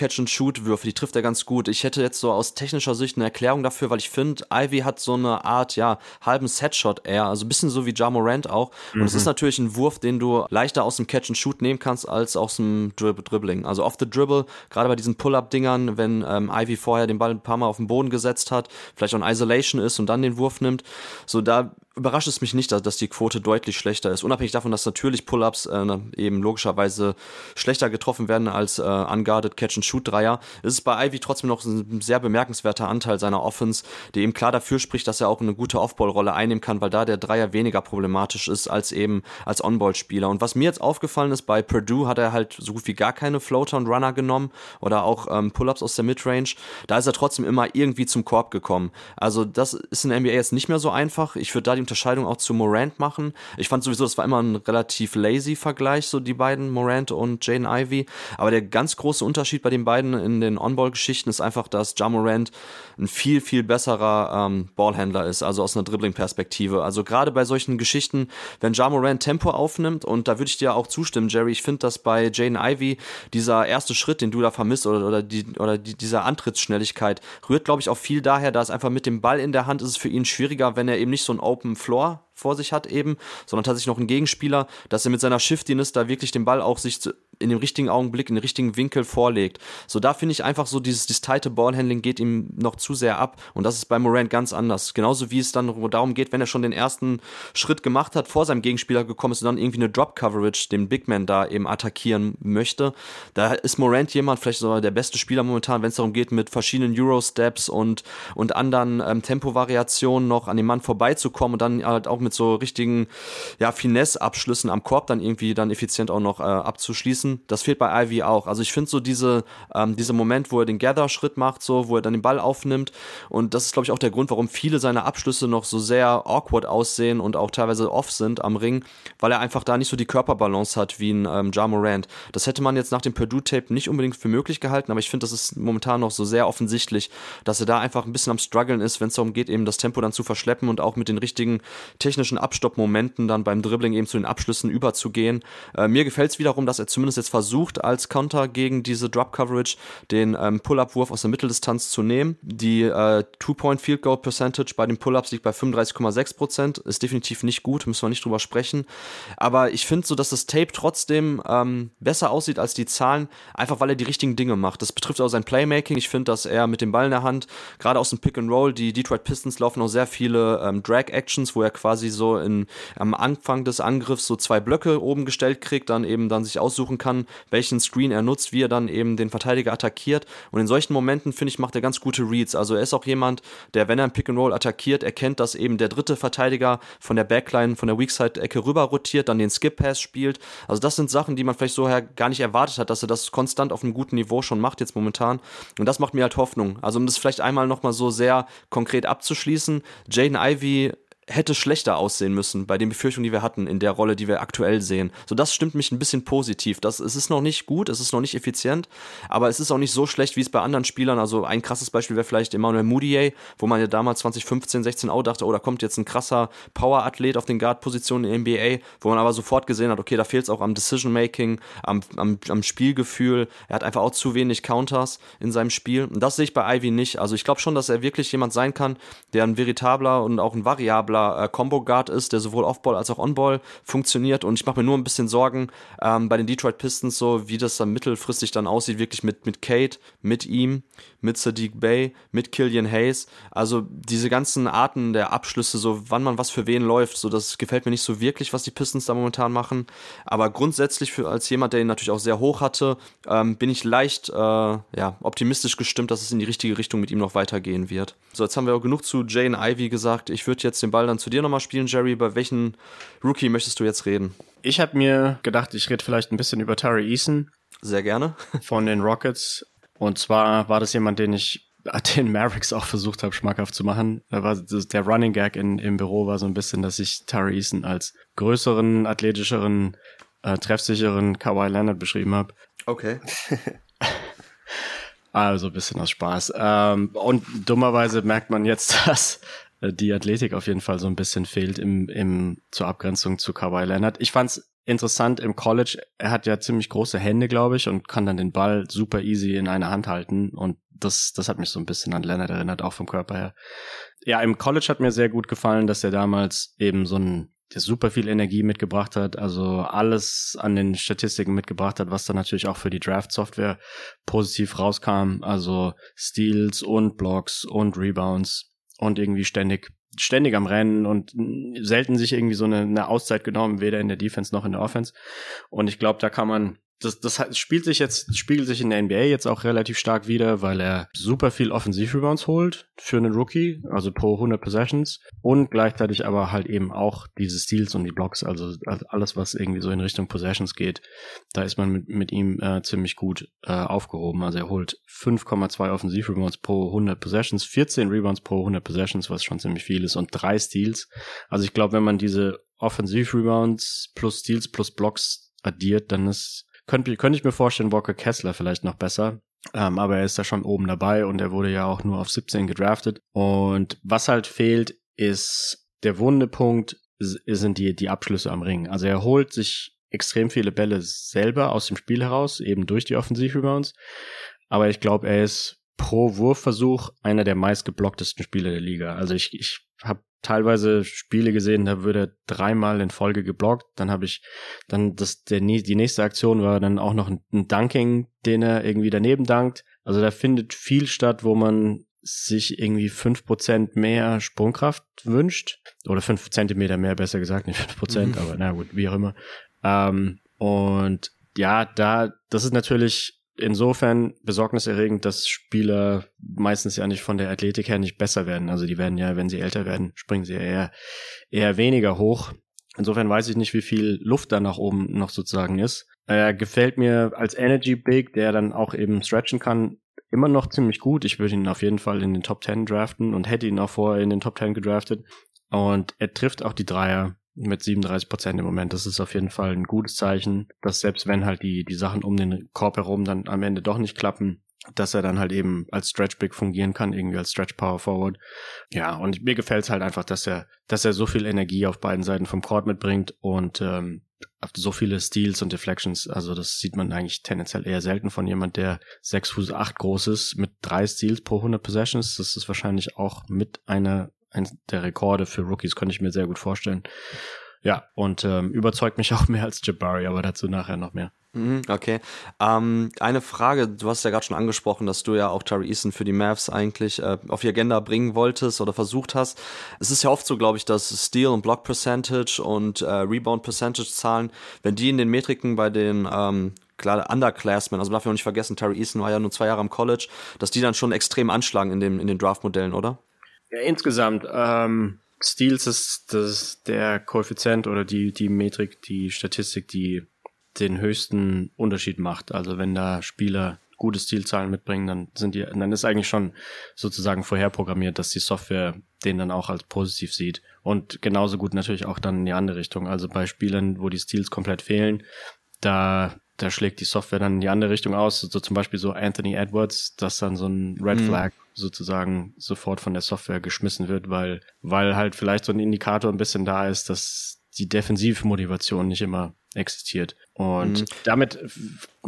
Catch-and-Shoot-Würfe, die trifft er ganz gut. Ich hätte jetzt so aus technischer Sicht eine Erklärung dafür, weil ich finde, Ivy hat so eine Art, ja, halben Setshot eher, also ein bisschen so wie Ja Morant auch. Und es mhm. ist natürlich ein Wurf, den du leichter aus dem Catch-and-Shoot nehmen kannst, als aus dem Drib Dribbling. Also off the Dribble, gerade bei diesen Pull-Up-Dingern, wenn ähm, Ivy vorher den Ball ein paar Mal auf den Boden gesetzt hat, vielleicht auch in Isolation ist und dann den Wurf nimmt, so da überrascht es mich nicht, dass, die Quote deutlich schlechter ist. Unabhängig davon, dass natürlich Pull-ups äh, eben logischerweise schlechter getroffen werden als äh, unguarded Catch-and-Shoot-Dreier, ist es bei Ivy trotzdem noch ein sehr bemerkenswerter Anteil seiner Offense, der eben klar dafür spricht, dass er auch eine gute Off-Ball-Rolle einnehmen kann, weil da der Dreier weniger problematisch ist als eben als On-Ball-Spieler. Und was mir jetzt aufgefallen ist, bei Purdue hat er halt so gut wie gar keine Floater und Runner genommen oder auch ähm, Pull-ups aus der Midrange. Da ist er trotzdem immer irgendwie zum Korb gekommen. Also das ist in der NBA jetzt nicht mehr so einfach. Ich würde da die Unterscheidung auch zu Morant machen. Ich fand sowieso, das war immer ein relativ lazy Vergleich, so die beiden, Morant und Jane Ivy. Aber der ganz große Unterschied bei den beiden in den On-Ball-Geschichten ist einfach, dass Ja Morant ein viel, viel besserer ähm, Ballhändler ist, also aus einer Dribbling-Perspektive. Also gerade bei solchen Geschichten, wenn Ja Morant Tempo aufnimmt, und da würde ich dir auch zustimmen, Jerry, ich finde, dass bei Jane Ivy dieser erste Schritt, den du da vermisst, oder, oder, die, oder die, dieser Antrittsschnelligkeit, rührt, glaube ich, auch viel daher, dass einfach mit dem Ball in der Hand ist es für ihn schwieriger, wenn er eben nicht so ein Open Floor vor sich hat eben, sondern tatsächlich noch einen Gegenspieler, dass er mit seiner Shiftiness da wirklich den Ball auch sich in dem richtigen Augenblick, in den richtigen Winkel vorlegt. So, da finde ich einfach so, dieses, dieses tighte Ballhandling geht ihm noch zu sehr ab und das ist bei Morant ganz anders. Genauso wie es dann darum geht, wenn er schon den ersten Schritt gemacht hat, vor seinem Gegenspieler gekommen ist und dann irgendwie eine Drop-Coverage, den Big Man da eben attackieren möchte. Da ist Morant jemand, vielleicht sogar der beste Spieler momentan, wenn es darum geht, mit verschiedenen Euro-Steps und, und anderen ähm, Tempo-Variationen noch an dem Mann vorbeizukommen und dann halt auch mit so richtigen, ja, Finesse-Abschlüssen am Korb dann irgendwie dann effizient auch noch äh, abzuschließen abschließen, das fehlt bei Ivy auch. Also ich finde so diese, ähm, dieser Moment, wo er den Gather-Schritt macht, so, wo er dann den Ball aufnimmt und das ist, glaube ich, auch der Grund, warum viele seiner Abschlüsse noch so sehr awkward aussehen und auch teilweise off sind am Ring, weil er einfach da nicht so die Körperbalance hat wie ein ähm, Ja Morant. Das hätte man jetzt nach dem Purdue-Tape nicht unbedingt für möglich gehalten, aber ich finde, das ist momentan noch so sehr offensichtlich, dass er da einfach ein bisschen am struggeln ist, wenn es darum geht, eben das Tempo dann zu verschleppen und auch mit den richtigen technischen Abstoppmomenten dann beim Dribbling eben zu den Abschlüssen überzugehen. Äh, mir gefällt es wiederum, dass er zumindest jetzt versucht, als Counter gegen diese Drop-Coverage den ähm, Pull-Up-Wurf aus der Mitteldistanz zu nehmen. Die äh, Two-Point-Field-Goal-Percentage bei den Pull-Ups liegt bei 35,6 Prozent. Ist definitiv nicht gut, müssen wir nicht drüber sprechen. Aber ich finde so, dass das Tape trotzdem ähm, besser aussieht als die Zahlen, einfach weil er die richtigen Dinge macht. Das betrifft auch sein Playmaking. Ich finde, dass er mit dem Ball in der Hand, gerade aus dem Pick and Roll, die Detroit Pistons laufen auch sehr viele ähm, Drag-Actions, wo er quasi so in, am Anfang des Angriffs so zwei Blöcke oben gestellt kriegt, dann eben dann sich aussuchen kann, welchen Screen er nutzt, wie er dann eben den Verteidiger attackiert. Und in solchen Momenten, finde ich, macht er ganz gute Reads. Also er ist auch jemand, der, wenn er ein Pick and Roll attackiert, erkennt, dass eben der dritte Verteidiger von der Backline, von der Weakside-Ecke rüber rotiert, dann den Skip-Pass spielt. Also das sind Sachen, die man vielleicht so gar nicht erwartet hat, dass er das konstant auf einem guten Niveau schon macht jetzt momentan. Und das macht mir halt Hoffnung. Also um das vielleicht einmal nochmal so sehr konkret abzuschließen, Jaden Ivy hätte schlechter aussehen müssen bei den Befürchtungen, die wir hatten in der Rolle, die wir aktuell sehen. So, das stimmt mich ein bisschen positiv. Das, es ist noch nicht gut, es ist noch nicht effizient, aber es ist auch nicht so schlecht, wie es bei anderen Spielern. Also ein krasses Beispiel wäre vielleicht Emmanuel Moutier, wo man ja damals 2015, 16 auch dachte, oh, da kommt jetzt ein krasser Power-Athlet auf den Guard-Positionen in der NBA, wo man aber sofort gesehen hat, okay, da fehlt es auch am Decision-Making, am, am, am Spielgefühl. Er hat einfach auch zu wenig Counters in seinem Spiel. Und das sehe ich bei Ivy nicht. Also ich glaube schon, dass er wirklich jemand sein kann, der ein veritabler und auch ein variabler äh, Combo Guard ist, der sowohl Offball als auch Onball funktioniert. Und ich mache mir nur ein bisschen Sorgen ähm, bei den Detroit Pistons, so wie das dann mittelfristig dann aussieht, wirklich mit, mit Kate, mit ihm, mit Sadiq Bay, mit Killian Hayes. Also diese ganzen Arten der Abschlüsse, so wann man was für wen läuft, so das gefällt mir nicht so wirklich, was die Pistons da momentan machen. Aber grundsätzlich für als jemand, der ihn natürlich auch sehr hoch hatte, ähm, bin ich leicht äh, ja, optimistisch gestimmt, dass es in die richtige Richtung mit ihm noch weitergehen wird. So, jetzt haben wir auch genug zu Jane Ivy gesagt. Ich würde jetzt den Ball dann zu dir nochmal spielen, Jerry. Bei welchen Rookie möchtest du jetzt reden? Ich habe mir gedacht, ich rede vielleicht ein bisschen über Terry Eason. Sehr gerne. Von den Rockets. Und zwar war das jemand, den ich den Mavericks auch versucht habe, schmackhaft zu machen. Da war der Running Gag in, im Büro war so ein bisschen, dass ich Terry Eason als größeren, athletischeren, äh, treffsicheren Kawhi Leonard beschrieben habe. Okay. also ein bisschen aus Spaß. Ähm, und dummerweise merkt man jetzt, dass die Athletik auf jeden Fall so ein bisschen fehlt im, im zur Abgrenzung zu Kawhi Leonard. Ich fand's interessant im College. Er hat ja ziemlich große Hände, glaube ich, und kann dann den Ball super easy in einer Hand halten. Und das, das hat mich so ein bisschen an Leonard erinnert, auch vom Körper her. Ja, im College hat mir sehr gut gefallen, dass er damals eben so ein der super viel Energie mitgebracht hat, also alles an den Statistiken mitgebracht hat, was dann natürlich auch für die Draft-Software positiv rauskam, also Steals und Blocks und Rebounds und irgendwie ständig ständig am Rennen und selten sich irgendwie so eine, eine Auszeit genommen, weder in der Defense noch in der Offense. Und ich glaube, da kann man das, das spielt sich jetzt, spiegelt sich in der NBA jetzt auch relativ stark wieder, weil er super viel Offensivrebounds holt für einen Rookie, also pro 100 Possessions und gleichzeitig aber halt eben auch diese Steals und die Blocks, also alles, was irgendwie so in Richtung Possessions geht, da ist man mit, mit ihm äh, ziemlich gut äh, aufgehoben. Also er holt 5,2 Offensivrebounds pro 100 Possessions, 14 Rebounds pro 100 Possessions, was schon ziemlich viel ist und drei Steals. Also ich glaube, wenn man diese Offensivrebounds plus Steals plus Blocks addiert, dann ist könnte, könnte ich mir vorstellen, Walker Kessler vielleicht noch besser. Ähm, aber er ist da schon oben dabei und er wurde ja auch nur auf 17 gedraftet. Und was halt fehlt, ist der Wundepunkt sind die, die Abschlüsse am Ring. Also er holt sich extrem viele Bälle selber aus dem Spiel heraus, eben durch die Offensivrebounds. Aber ich glaube, er ist pro Wurfversuch einer der meistgeblocktesten Spieler der Liga. Also ich, ich habe teilweise Spiele gesehen, da würde dreimal in Folge geblockt. Dann habe ich dann das der die nächste Aktion war dann auch noch ein, ein Dunking, den er irgendwie daneben dankt. Also da findet viel statt, wo man sich irgendwie fünf Prozent mehr Sprungkraft wünscht. Oder fünf Zentimeter mehr, besser gesagt, nicht fünf Prozent, aber na gut, wie auch immer. Ähm, und ja, da, das ist natürlich insofern besorgniserregend, dass Spieler meistens ja nicht von der Athletik her nicht besser werden. Also die werden ja, wenn sie älter werden, springen sie eher, eher weniger hoch. Insofern weiß ich nicht, wie viel Luft da nach oben noch sozusagen ist. Er gefällt mir als Energy Big, der dann auch eben stretchen kann, immer noch ziemlich gut. Ich würde ihn auf jeden Fall in den Top 10 draften und hätte ihn auch vorher in den Top 10 gedraftet. Und er trifft auch die Dreier mit 37 Prozent im Moment. Das ist auf jeden Fall ein gutes Zeichen, dass selbst wenn halt die, die Sachen um den Korb herum dann am Ende doch nicht klappen, dass er dann halt eben als Stretch Big fungieren kann, irgendwie als Stretch Power Forward. Ja, und mir gefällt es halt einfach, dass er, dass er so viel Energie auf beiden Seiten vom Court mitbringt und ähm, so viele Steals und Deflections. Also das sieht man eigentlich tendenziell eher selten von jemand, der 6 Fuß 8 groß ist mit drei Steals pro 100 Possessions. Das ist wahrscheinlich auch mit einer, ein der Rekorde für Rookies, könnte ich mir sehr gut vorstellen. Ja, und ähm, überzeugt mich auch mehr als Jabari, aber dazu nachher noch mehr. Mhm, okay. Ähm, eine Frage, du hast ja gerade schon angesprochen, dass du ja auch Tari Eason für die Mavs eigentlich äh, auf die Agenda bringen wolltest oder versucht hast. Es ist ja oft so, glaube ich, dass Steal und Block Percentage und äh, Rebound Percentage Zahlen, wenn die in den Metriken bei den ähm, klar, Underclassmen, also man darf ja auch nicht vergessen, Tari Eason war ja nur zwei Jahre am College, dass die dann schon extrem anschlagen in, dem, in den Draft-Modellen, oder? Ja, insgesamt, ähm, Steals ist das der Koeffizient oder die, die Metrik, die Statistik, die den höchsten Unterschied macht. Also wenn da Spieler gute Stilzahlen mitbringen, dann sind die, dann ist eigentlich schon sozusagen vorherprogrammiert, dass die Software den dann auch als positiv sieht. Und genauso gut natürlich auch dann in die andere Richtung. Also bei Spielern, wo die Stils komplett fehlen, da, da schlägt die Software dann in die andere Richtung aus. So zum Beispiel so Anthony Edwards, dass dann so ein Red mhm. Flag sozusagen sofort von der Software geschmissen wird, weil, weil halt vielleicht so ein Indikator ein bisschen da ist, dass die Defensivmotivation nicht immer existiert. Und mhm. damit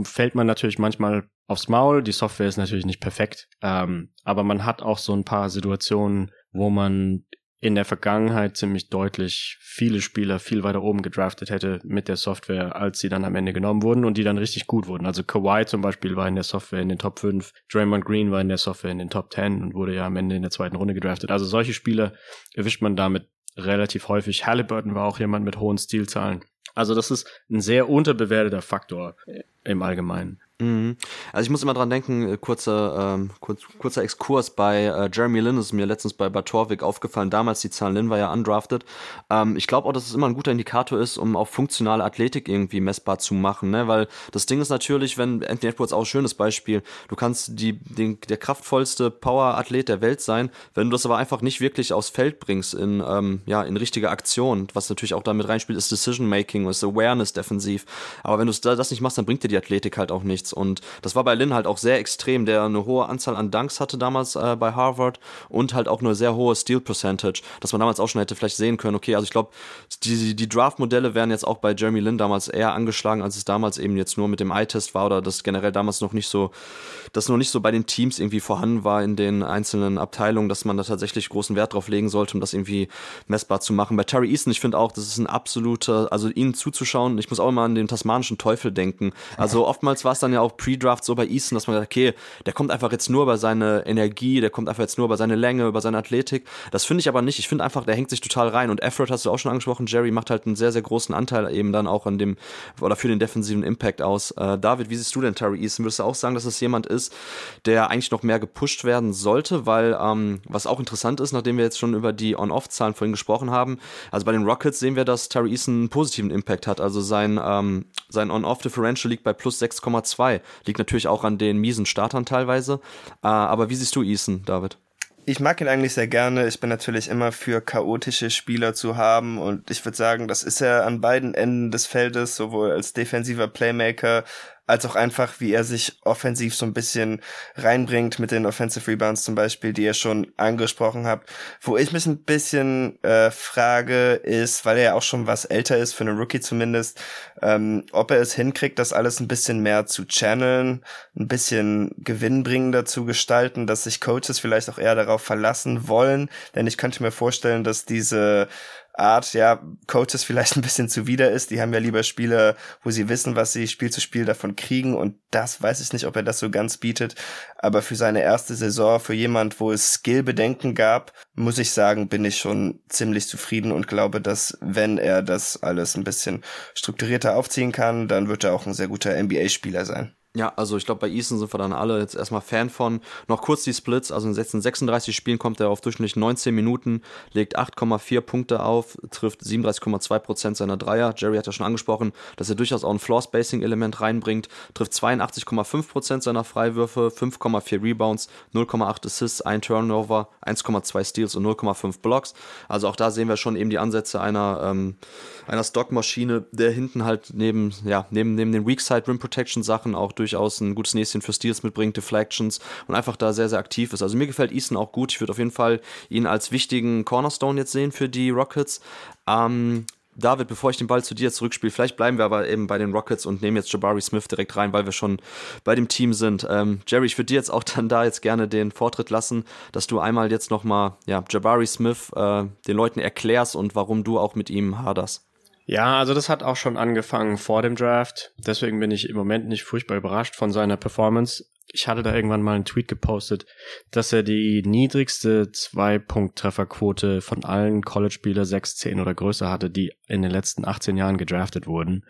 fällt man natürlich manchmal aufs Maul. Die Software ist natürlich nicht perfekt, ähm, aber man hat auch so ein paar Situationen, wo man in der Vergangenheit ziemlich deutlich viele Spieler viel weiter oben gedraftet hätte mit der Software, als sie dann am Ende genommen wurden und die dann richtig gut wurden. Also Kawhi zum Beispiel war in der Software in den Top 5, Draymond Green war in der Software in den Top 10 und wurde ja am Ende in der zweiten Runde gedraftet. Also solche Spieler erwischt man damit relativ häufig. Halliburton war auch jemand mit hohen Stilzahlen. Also das ist ein sehr unterbewerteter Faktor im Allgemeinen. Mhm. Also ich muss immer dran denken, äh, kurzer, ähm, kurz, kurzer Exkurs bei äh, Jeremy Lin ist mir letztens bei Batorvik aufgefallen. Damals die Zahlen, Lin war ja undrafted. Ähm, ich glaube auch, dass es immer ein guter Indikator ist, um auch funktionale Athletik irgendwie messbar zu machen, ne? Weil das Ding ist natürlich, wenn Anthony Edwards auch ein schönes Beispiel, du kannst die, den, der kraftvollste Power-Athlet der Welt sein, wenn du das aber einfach nicht wirklich aufs Feld bringst in, ähm, ja, in richtige Aktion, was natürlich auch damit reinspielt, ist Decision Making, ist Awareness defensiv. Aber wenn du das nicht machst, dann bringt dir die Athletik halt auch nichts. Und das war bei Lin halt auch sehr extrem, der eine hohe Anzahl an Dunks hatte damals äh, bei Harvard und halt auch eine sehr hohe Steal Percentage, dass man damals auch schon hätte vielleicht sehen können, okay, also ich glaube, die, die Draft-Modelle wären jetzt auch bei Jeremy Lin damals eher angeschlagen, als es damals eben jetzt nur mit dem Eye-Test war oder das generell damals noch nicht so, das noch nicht so bei den Teams irgendwie vorhanden war in den einzelnen Abteilungen, dass man da tatsächlich großen Wert drauf legen sollte, um das irgendwie messbar zu machen. Bei Terry Easton, ich finde auch, das ist ein absoluter, also ihnen zuzuschauen, ich muss auch immer an den tasmanischen Teufel denken. Also oftmals war es dann ja auch Pre-Draft so bei Easton, dass man sagt, okay, der kommt einfach jetzt nur über seine Energie, der kommt einfach jetzt nur über seine Länge, über seine Athletik. Das finde ich aber nicht. Ich finde einfach, der hängt sich total rein. Und Effort hast du auch schon angesprochen, Jerry macht halt einen sehr, sehr großen Anteil eben dann auch an dem, oder für den defensiven Impact aus. Äh, David, wie siehst du denn Terry Easton? Würdest du auch sagen, dass es jemand ist, der eigentlich noch mehr gepusht werden sollte? Weil, ähm, was auch interessant ist, nachdem wir jetzt schon über die On-Off-Zahlen vorhin gesprochen haben, also bei den Rockets sehen wir, dass Terry Easton einen positiven Impact hat. Also sein, ähm, sein On-Off-Differential liegt bei plus 6,2. Liegt natürlich auch an den miesen Startern teilweise. Äh, aber wie siehst du Eason, David? Ich mag ihn eigentlich sehr gerne. Ich bin natürlich immer für chaotische Spieler zu haben und ich würde sagen, das ist er an beiden Enden des Feldes, sowohl als defensiver Playmaker als auch einfach, wie er sich offensiv so ein bisschen reinbringt mit den Offensive Rebounds zum Beispiel, die ihr schon angesprochen habt. Wo ich mich ein bisschen äh, frage, ist, weil er ja auch schon was älter ist, für einen Rookie zumindest, ähm, ob er es hinkriegt, das alles ein bisschen mehr zu channeln, ein bisschen gewinnbringender zu gestalten, dass sich Coaches vielleicht auch eher darauf verlassen wollen. Denn ich könnte mir vorstellen, dass diese Art, ja, Coaches vielleicht ein bisschen zuwider ist. Die haben ja lieber Spieler, wo sie wissen, was sie Spiel zu Spiel davon kriegen. Und das weiß ich nicht, ob er das so ganz bietet. Aber für seine erste Saison, für jemand, wo es Skillbedenken gab, muss ich sagen, bin ich schon ziemlich zufrieden und glaube, dass wenn er das alles ein bisschen strukturierter aufziehen kann, dann wird er auch ein sehr guter NBA-Spieler sein. Ja, also ich glaube, bei Eason sind wir dann alle jetzt erstmal Fan von. Noch kurz die Splits, also in den letzten 36 Spielen kommt er auf durchschnittlich 19 Minuten, legt 8,4 Punkte auf, trifft 37,2% seiner Dreier. Jerry hat ja schon angesprochen, dass er durchaus auch ein Floor-Spacing-Element reinbringt, trifft 82,5% seiner Freiwürfe, 5,4 Rebounds, 0,8 Assists, 1 Turnover, 1,2 Steals und 0,5 Blocks. Also auch da sehen wir schon eben die Ansätze einer, ähm, einer Stockmaschine, der hinten halt neben, ja, neben, neben den Weak-Side Rim Protection Sachen auch durch durchaus ein gutes Näschen für Steals mitbringt, Deflections und einfach da sehr, sehr aktiv ist. Also mir gefällt Easton auch gut. Ich würde auf jeden Fall ihn als wichtigen Cornerstone jetzt sehen für die Rockets. Ähm, David, bevor ich den Ball zu dir zurückspiele, vielleicht bleiben wir aber eben bei den Rockets und nehmen jetzt Jabari Smith direkt rein, weil wir schon bei dem Team sind. Ähm, Jerry, ich würde dir jetzt auch dann da jetzt gerne den Vortritt lassen, dass du einmal jetzt nochmal ja, Jabari Smith äh, den Leuten erklärst und warum du auch mit ihm haderst. Ja, also das hat auch schon angefangen vor dem Draft. Deswegen bin ich im Moment nicht furchtbar überrascht von seiner Performance. Ich hatte da irgendwann mal einen Tweet gepostet, dass er die niedrigste Zwei-Punkt-Trefferquote von allen College-Spieler 6, 10 oder größer hatte, die in den letzten 18 Jahren gedraftet wurden.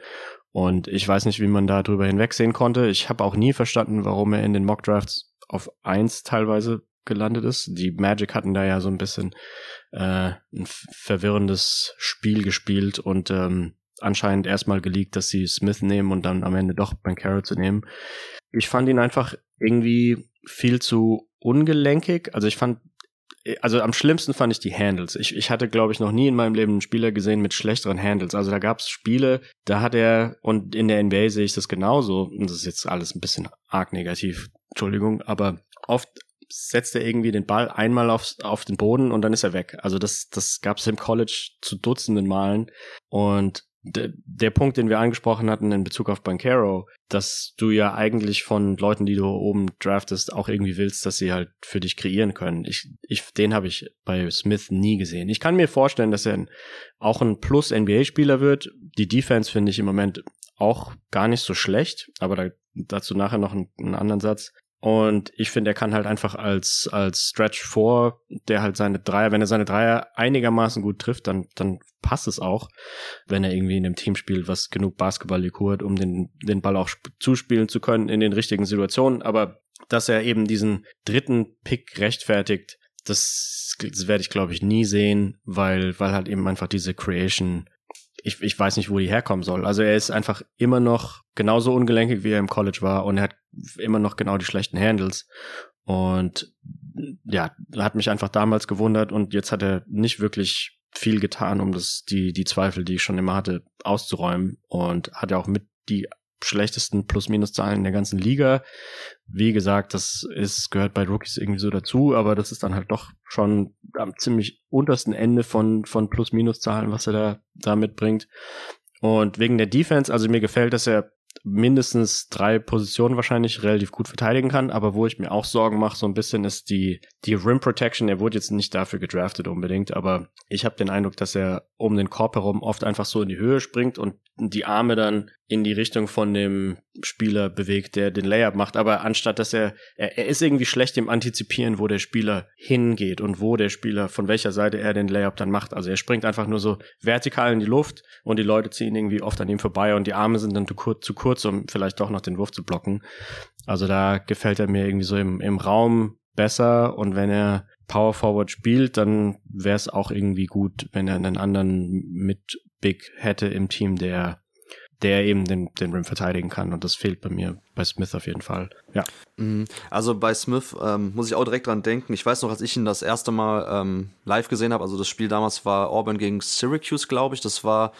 Und ich weiß nicht, wie man da drüber hinwegsehen konnte. Ich habe auch nie verstanden, warum er in den Mock-Drafts auf eins teilweise gelandet ist. Die Magic hatten da ja so ein bisschen äh, ein verwirrendes Spiel gespielt und ähm, anscheinend erstmal geleakt, dass sie Smith nehmen und dann am Ende doch Bankero zu nehmen. Ich fand ihn einfach irgendwie viel zu ungelenkig. Also ich fand, also am schlimmsten fand ich die Handles. Ich, ich hatte, glaube ich, noch nie in meinem Leben einen Spieler gesehen mit schlechteren Handles. Also da gab es Spiele, da hat er, und in der NBA sehe ich das genauso, und das ist jetzt alles ein bisschen arg negativ, Entschuldigung, aber oft setzt er irgendwie den Ball einmal aufs, auf den Boden und dann ist er weg. Also das, das gab es im College zu Dutzenden Malen. Und de, der Punkt, den wir angesprochen hatten in Bezug auf Bankero, dass du ja eigentlich von Leuten, die du oben draftest, auch irgendwie willst, dass sie halt für dich kreieren können. Ich, ich, den habe ich bei Smith nie gesehen. Ich kann mir vorstellen, dass er auch ein Plus-NBA-Spieler wird. Die Defense finde ich im Moment auch gar nicht so schlecht, aber da, dazu nachher noch einen, einen anderen Satz. Und ich finde, er kann halt einfach als, als Stretch vor, der halt seine Dreier, wenn er seine Dreier einigermaßen gut trifft, dann, dann passt es auch, wenn er irgendwie in einem Team spielt, was genug Basketball-IQ hat, um den, den Ball auch zuspielen zu können in den richtigen Situationen. Aber dass er eben diesen dritten Pick rechtfertigt, das, das werde ich, glaube ich, nie sehen, weil, weil halt eben einfach diese Creation ich, ich weiß nicht, wo die herkommen soll. Also er ist einfach immer noch genauso ungelenkig, wie er im College war und er hat immer noch genau die schlechten Handles. Und ja, hat mich einfach damals gewundert und jetzt hat er nicht wirklich viel getan, um das, die, die Zweifel, die ich schon immer hatte, auszuräumen und hat ja auch mit die schlechtesten Plus-Minus-Zahlen in der ganzen Liga. Wie gesagt, das ist, gehört bei Rookies irgendwie so dazu, aber das ist dann halt doch schon am ziemlich untersten Ende von, von Plus-Minus-Zahlen, was er da, da mitbringt. Und wegen der Defense, also mir gefällt, dass er mindestens drei Positionen wahrscheinlich relativ gut verteidigen kann, aber wo ich mir auch Sorgen mache, so ein bisschen ist die, die Rim Protection. Er wurde jetzt nicht dafür gedraftet unbedingt, aber ich habe den Eindruck, dass er um den Korb herum oft einfach so in die Höhe springt und die Arme dann in die Richtung von dem Spieler bewegt, der den Layup macht. Aber anstatt dass er, er, er ist irgendwie schlecht im Antizipieren, wo der Spieler hingeht und wo der Spieler, von welcher Seite er den Layup dann macht. Also er springt einfach nur so vertikal in die Luft und die Leute ziehen irgendwie oft an ihm vorbei und die Arme sind dann zu kurz, zu kurz um vielleicht doch noch den Wurf zu blocken. Also da gefällt er mir irgendwie so im, im Raum besser und wenn er Power Forward spielt, dann wäre es auch irgendwie gut, wenn er einen anderen mit Big hätte im Team, der der eben den, den Rim verteidigen kann. Und das fehlt bei mir bei Smith auf jeden Fall. Ja. Mhm. Also bei Smith ähm, muss ich auch direkt dran denken. Ich weiß noch, als ich ihn das erste Mal ähm, live gesehen habe, also das Spiel damals war Auburn gegen Syracuse, glaube ich. Das war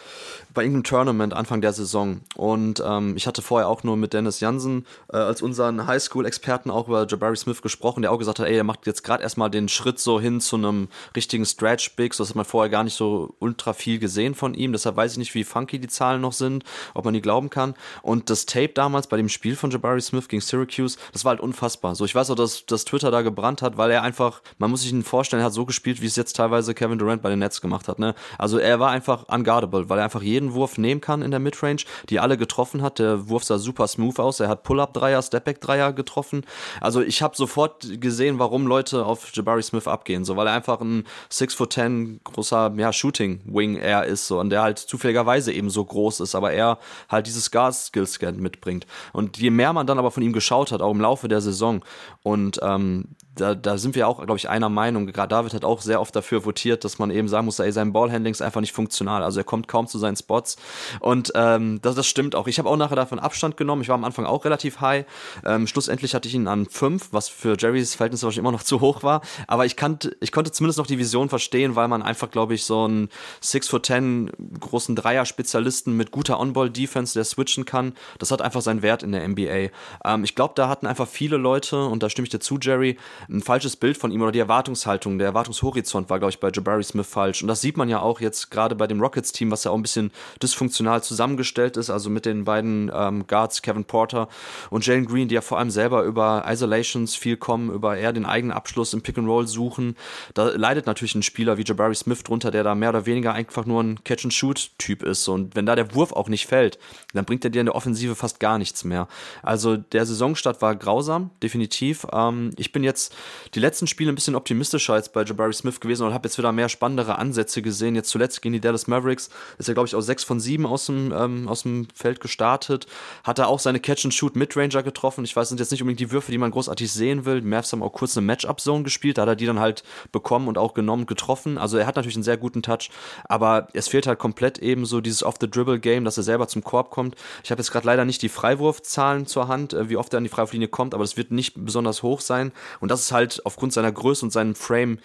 bei irgendeinem Tournament Anfang der Saison. Und ähm, ich hatte vorher auch nur mit Dennis Jansen äh, als unseren Highschool-Experten auch über Jabari Smith gesprochen, der auch gesagt hat, ey, er macht jetzt gerade erstmal den Schritt so hin zu einem richtigen Stretch-Big. So das hat man vorher gar nicht so ultra viel gesehen von ihm. Deshalb weiß ich nicht, wie funky die Zahlen noch sind, ob man die glauben kann. Und das Tape damals bei dem Spiel von Jabari Smith gegen Syracuse, das war halt unfassbar. So, ich weiß auch, dass, dass Twitter da gebrannt hat, weil er einfach, man muss sich ihn vorstellen, er hat so gespielt, wie es jetzt teilweise Kevin Durant bei den Nets gemacht hat. Ne? Also er war einfach unguardable, weil er einfach jeden Wurf nehmen kann in der Midrange, die alle getroffen hat. Der Wurf sah super smooth aus. Er hat Pull-Up-Dreier, Stepback-Dreier getroffen. Also ich habe sofort gesehen, warum Leute auf Jabari Smith abgehen, so weil er einfach ein 6 foot 10 großer ja, Shooting-Wing er ist so und der halt zufälligerweise eben so groß ist, aber er halt dieses Guard-Skill-Scan mitbringt. Und je mehr man dann aber von ihm geschaut hat, auch im Laufe der Saison, und ähm, da, da sind wir auch, glaube ich, einer Meinung. Gerade David hat auch sehr oft dafür votiert, dass man eben sagen muss, ey, sein Ballhandling ist einfach nicht funktional. Also er kommt kaum zu seinen Spots. Und ähm, das, das stimmt auch. Ich habe auch nachher davon Abstand genommen. Ich war am Anfang auch relativ high. Ähm, schlussendlich hatte ich ihn an fünf, was für Jerrys Verhältnis wahrscheinlich immer noch zu hoch war. Aber ich, kannte, ich konnte zumindest noch die Vision verstehen, weil man einfach, glaube ich, so einen 6 foot 10 großen Dreier-Spezialisten mit guter On-Ball-Defense, der switchen kann, das hat einfach seinen Wert in der NBA. Ähm, ich glaube, da hatten einfach viele Leute, und da stimme ich dir zu, Jerry, ein falsches Bild von ihm oder die Erwartungshaltung, der Erwartungshorizont war, glaube ich, bei Jabari Smith falsch. Und das sieht man ja auch jetzt gerade bei dem Rockets-Team, was ja auch ein bisschen dysfunktional zusammengestellt ist, also mit den beiden ähm, Guards, Kevin Porter und Jalen Green, die ja vor allem selber über Isolations viel kommen, über eher den eigenen Abschluss im Pick and Roll suchen. Da leidet natürlich ein Spieler wie Jabari Smith drunter, der da mehr oder weniger einfach nur ein Catch-and-Shoot-Typ ist. Und wenn da der Wurf auch nicht fällt, dann bringt er dir in der Offensive fast gar nichts mehr. Also der Saisonstart war grausam, definitiv. Ähm, ich bin jetzt die letzten Spiele ein bisschen optimistischer als bei Jabari Smith gewesen und habe jetzt wieder mehr spannendere Ansätze gesehen. Jetzt zuletzt gegen die Dallas Mavericks ist er, glaube ich, aus sechs von sieben aus dem, ähm, aus dem Feld gestartet. Hat er auch seine Catch-and-Shoot-Midranger getroffen. Ich weiß, sind jetzt nicht unbedingt die Würfe, die man großartig sehen will. Die Mavs haben auch kurz eine Matchup-Zone gespielt. Da hat er die dann halt bekommen und auch genommen, getroffen. Also er hat natürlich einen sehr guten Touch, aber es fehlt halt komplett eben so dieses Off-the-Dribble-Game, dass er selber zum Korb kommt. Ich habe jetzt gerade leider nicht die Freiwurfzahlen zur Hand, äh, wie oft er an die Freiwurflinie kommt, aber das wird nicht besonders hoch sein. Und das ist halt aufgrund seiner Größe und seinem Frame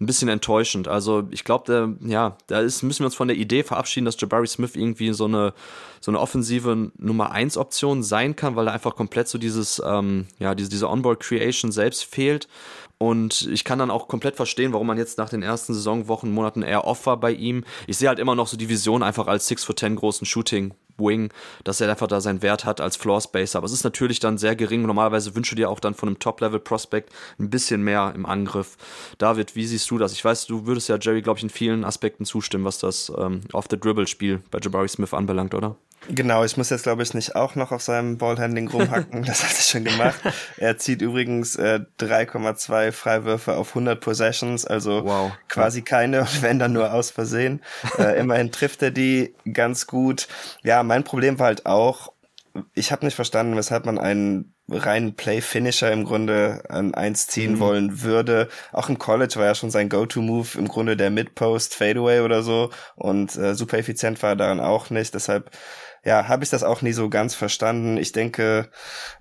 ein bisschen enttäuschend. Also ich glaube, ja, da ist, müssen wir uns von der Idee verabschieden, dass Jabari Smith irgendwie so eine, so eine offensive Nummer 1 Option sein kann, weil er einfach komplett so dieses, ähm, ja, diese, diese Onboard Creation selbst fehlt. Und ich kann dann auch komplett verstehen, warum man jetzt nach den ersten Saisonwochen, Monaten eher off war bei ihm. Ich sehe halt immer noch so die Vision einfach als 6 for 10 großen Shooting Wing, dass er einfach da seinen Wert hat als Floor Spacer. Aber es ist natürlich dann sehr gering. Normalerweise wünsche dir auch dann von einem Top-Level Prospect ein bisschen mehr im Angriff. David, wie siehst du das? Ich weiß, du würdest ja Jerry, glaube ich, in vielen Aspekten zustimmen, was das ähm, Off-the-Dribble-Spiel bei Jabari Smith anbelangt, oder? Genau, ich muss jetzt, glaube ich, nicht auch noch auf seinem Ballhandling rumhacken. das hat er schon gemacht. Er zieht übrigens äh, 3,2 Freiwürfe auf 100 Possessions, also wow. quasi keine, wenn dann nur aus Versehen. Äh, immerhin trifft er die ganz gut. Ja, mein Problem war halt auch, ich habe nicht verstanden, weshalb man einen reinen Play-Finisher im Grunde an eins ziehen mhm. wollen würde. Auch im College war ja schon sein Go-To-Move im Grunde der Mid-Post Fadeaway oder so und äh, super effizient war er daran auch nicht. Deshalb ja, habe ich das auch nie so ganz verstanden. Ich denke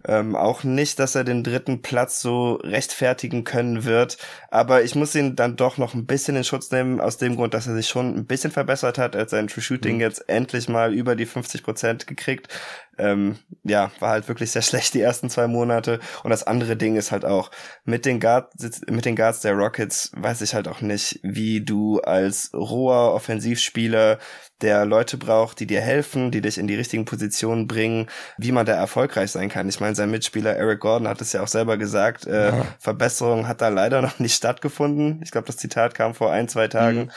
ähm, auch nicht, dass er den dritten Platz so rechtfertigen können wird. Aber ich muss ihn dann doch noch ein bisschen in Schutz nehmen, aus dem Grund, dass er sich schon ein bisschen verbessert hat, als sein True Shooting mhm. jetzt endlich mal über die 50 Prozent gekriegt ähm, ja, war halt wirklich sehr schlecht die ersten zwei Monate. Und das andere Ding ist halt auch, mit den, Guards, mit den Guards der Rockets weiß ich halt auch nicht, wie du als roher Offensivspieler, der Leute braucht, die dir helfen, die dich in die richtigen Positionen bringen, wie man da erfolgreich sein kann. Ich meine, sein Mitspieler Eric Gordon hat es ja auch selber gesagt, äh, ja. Verbesserung hat da leider noch nicht stattgefunden. Ich glaube, das Zitat kam vor ein, zwei Tagen. Mhm.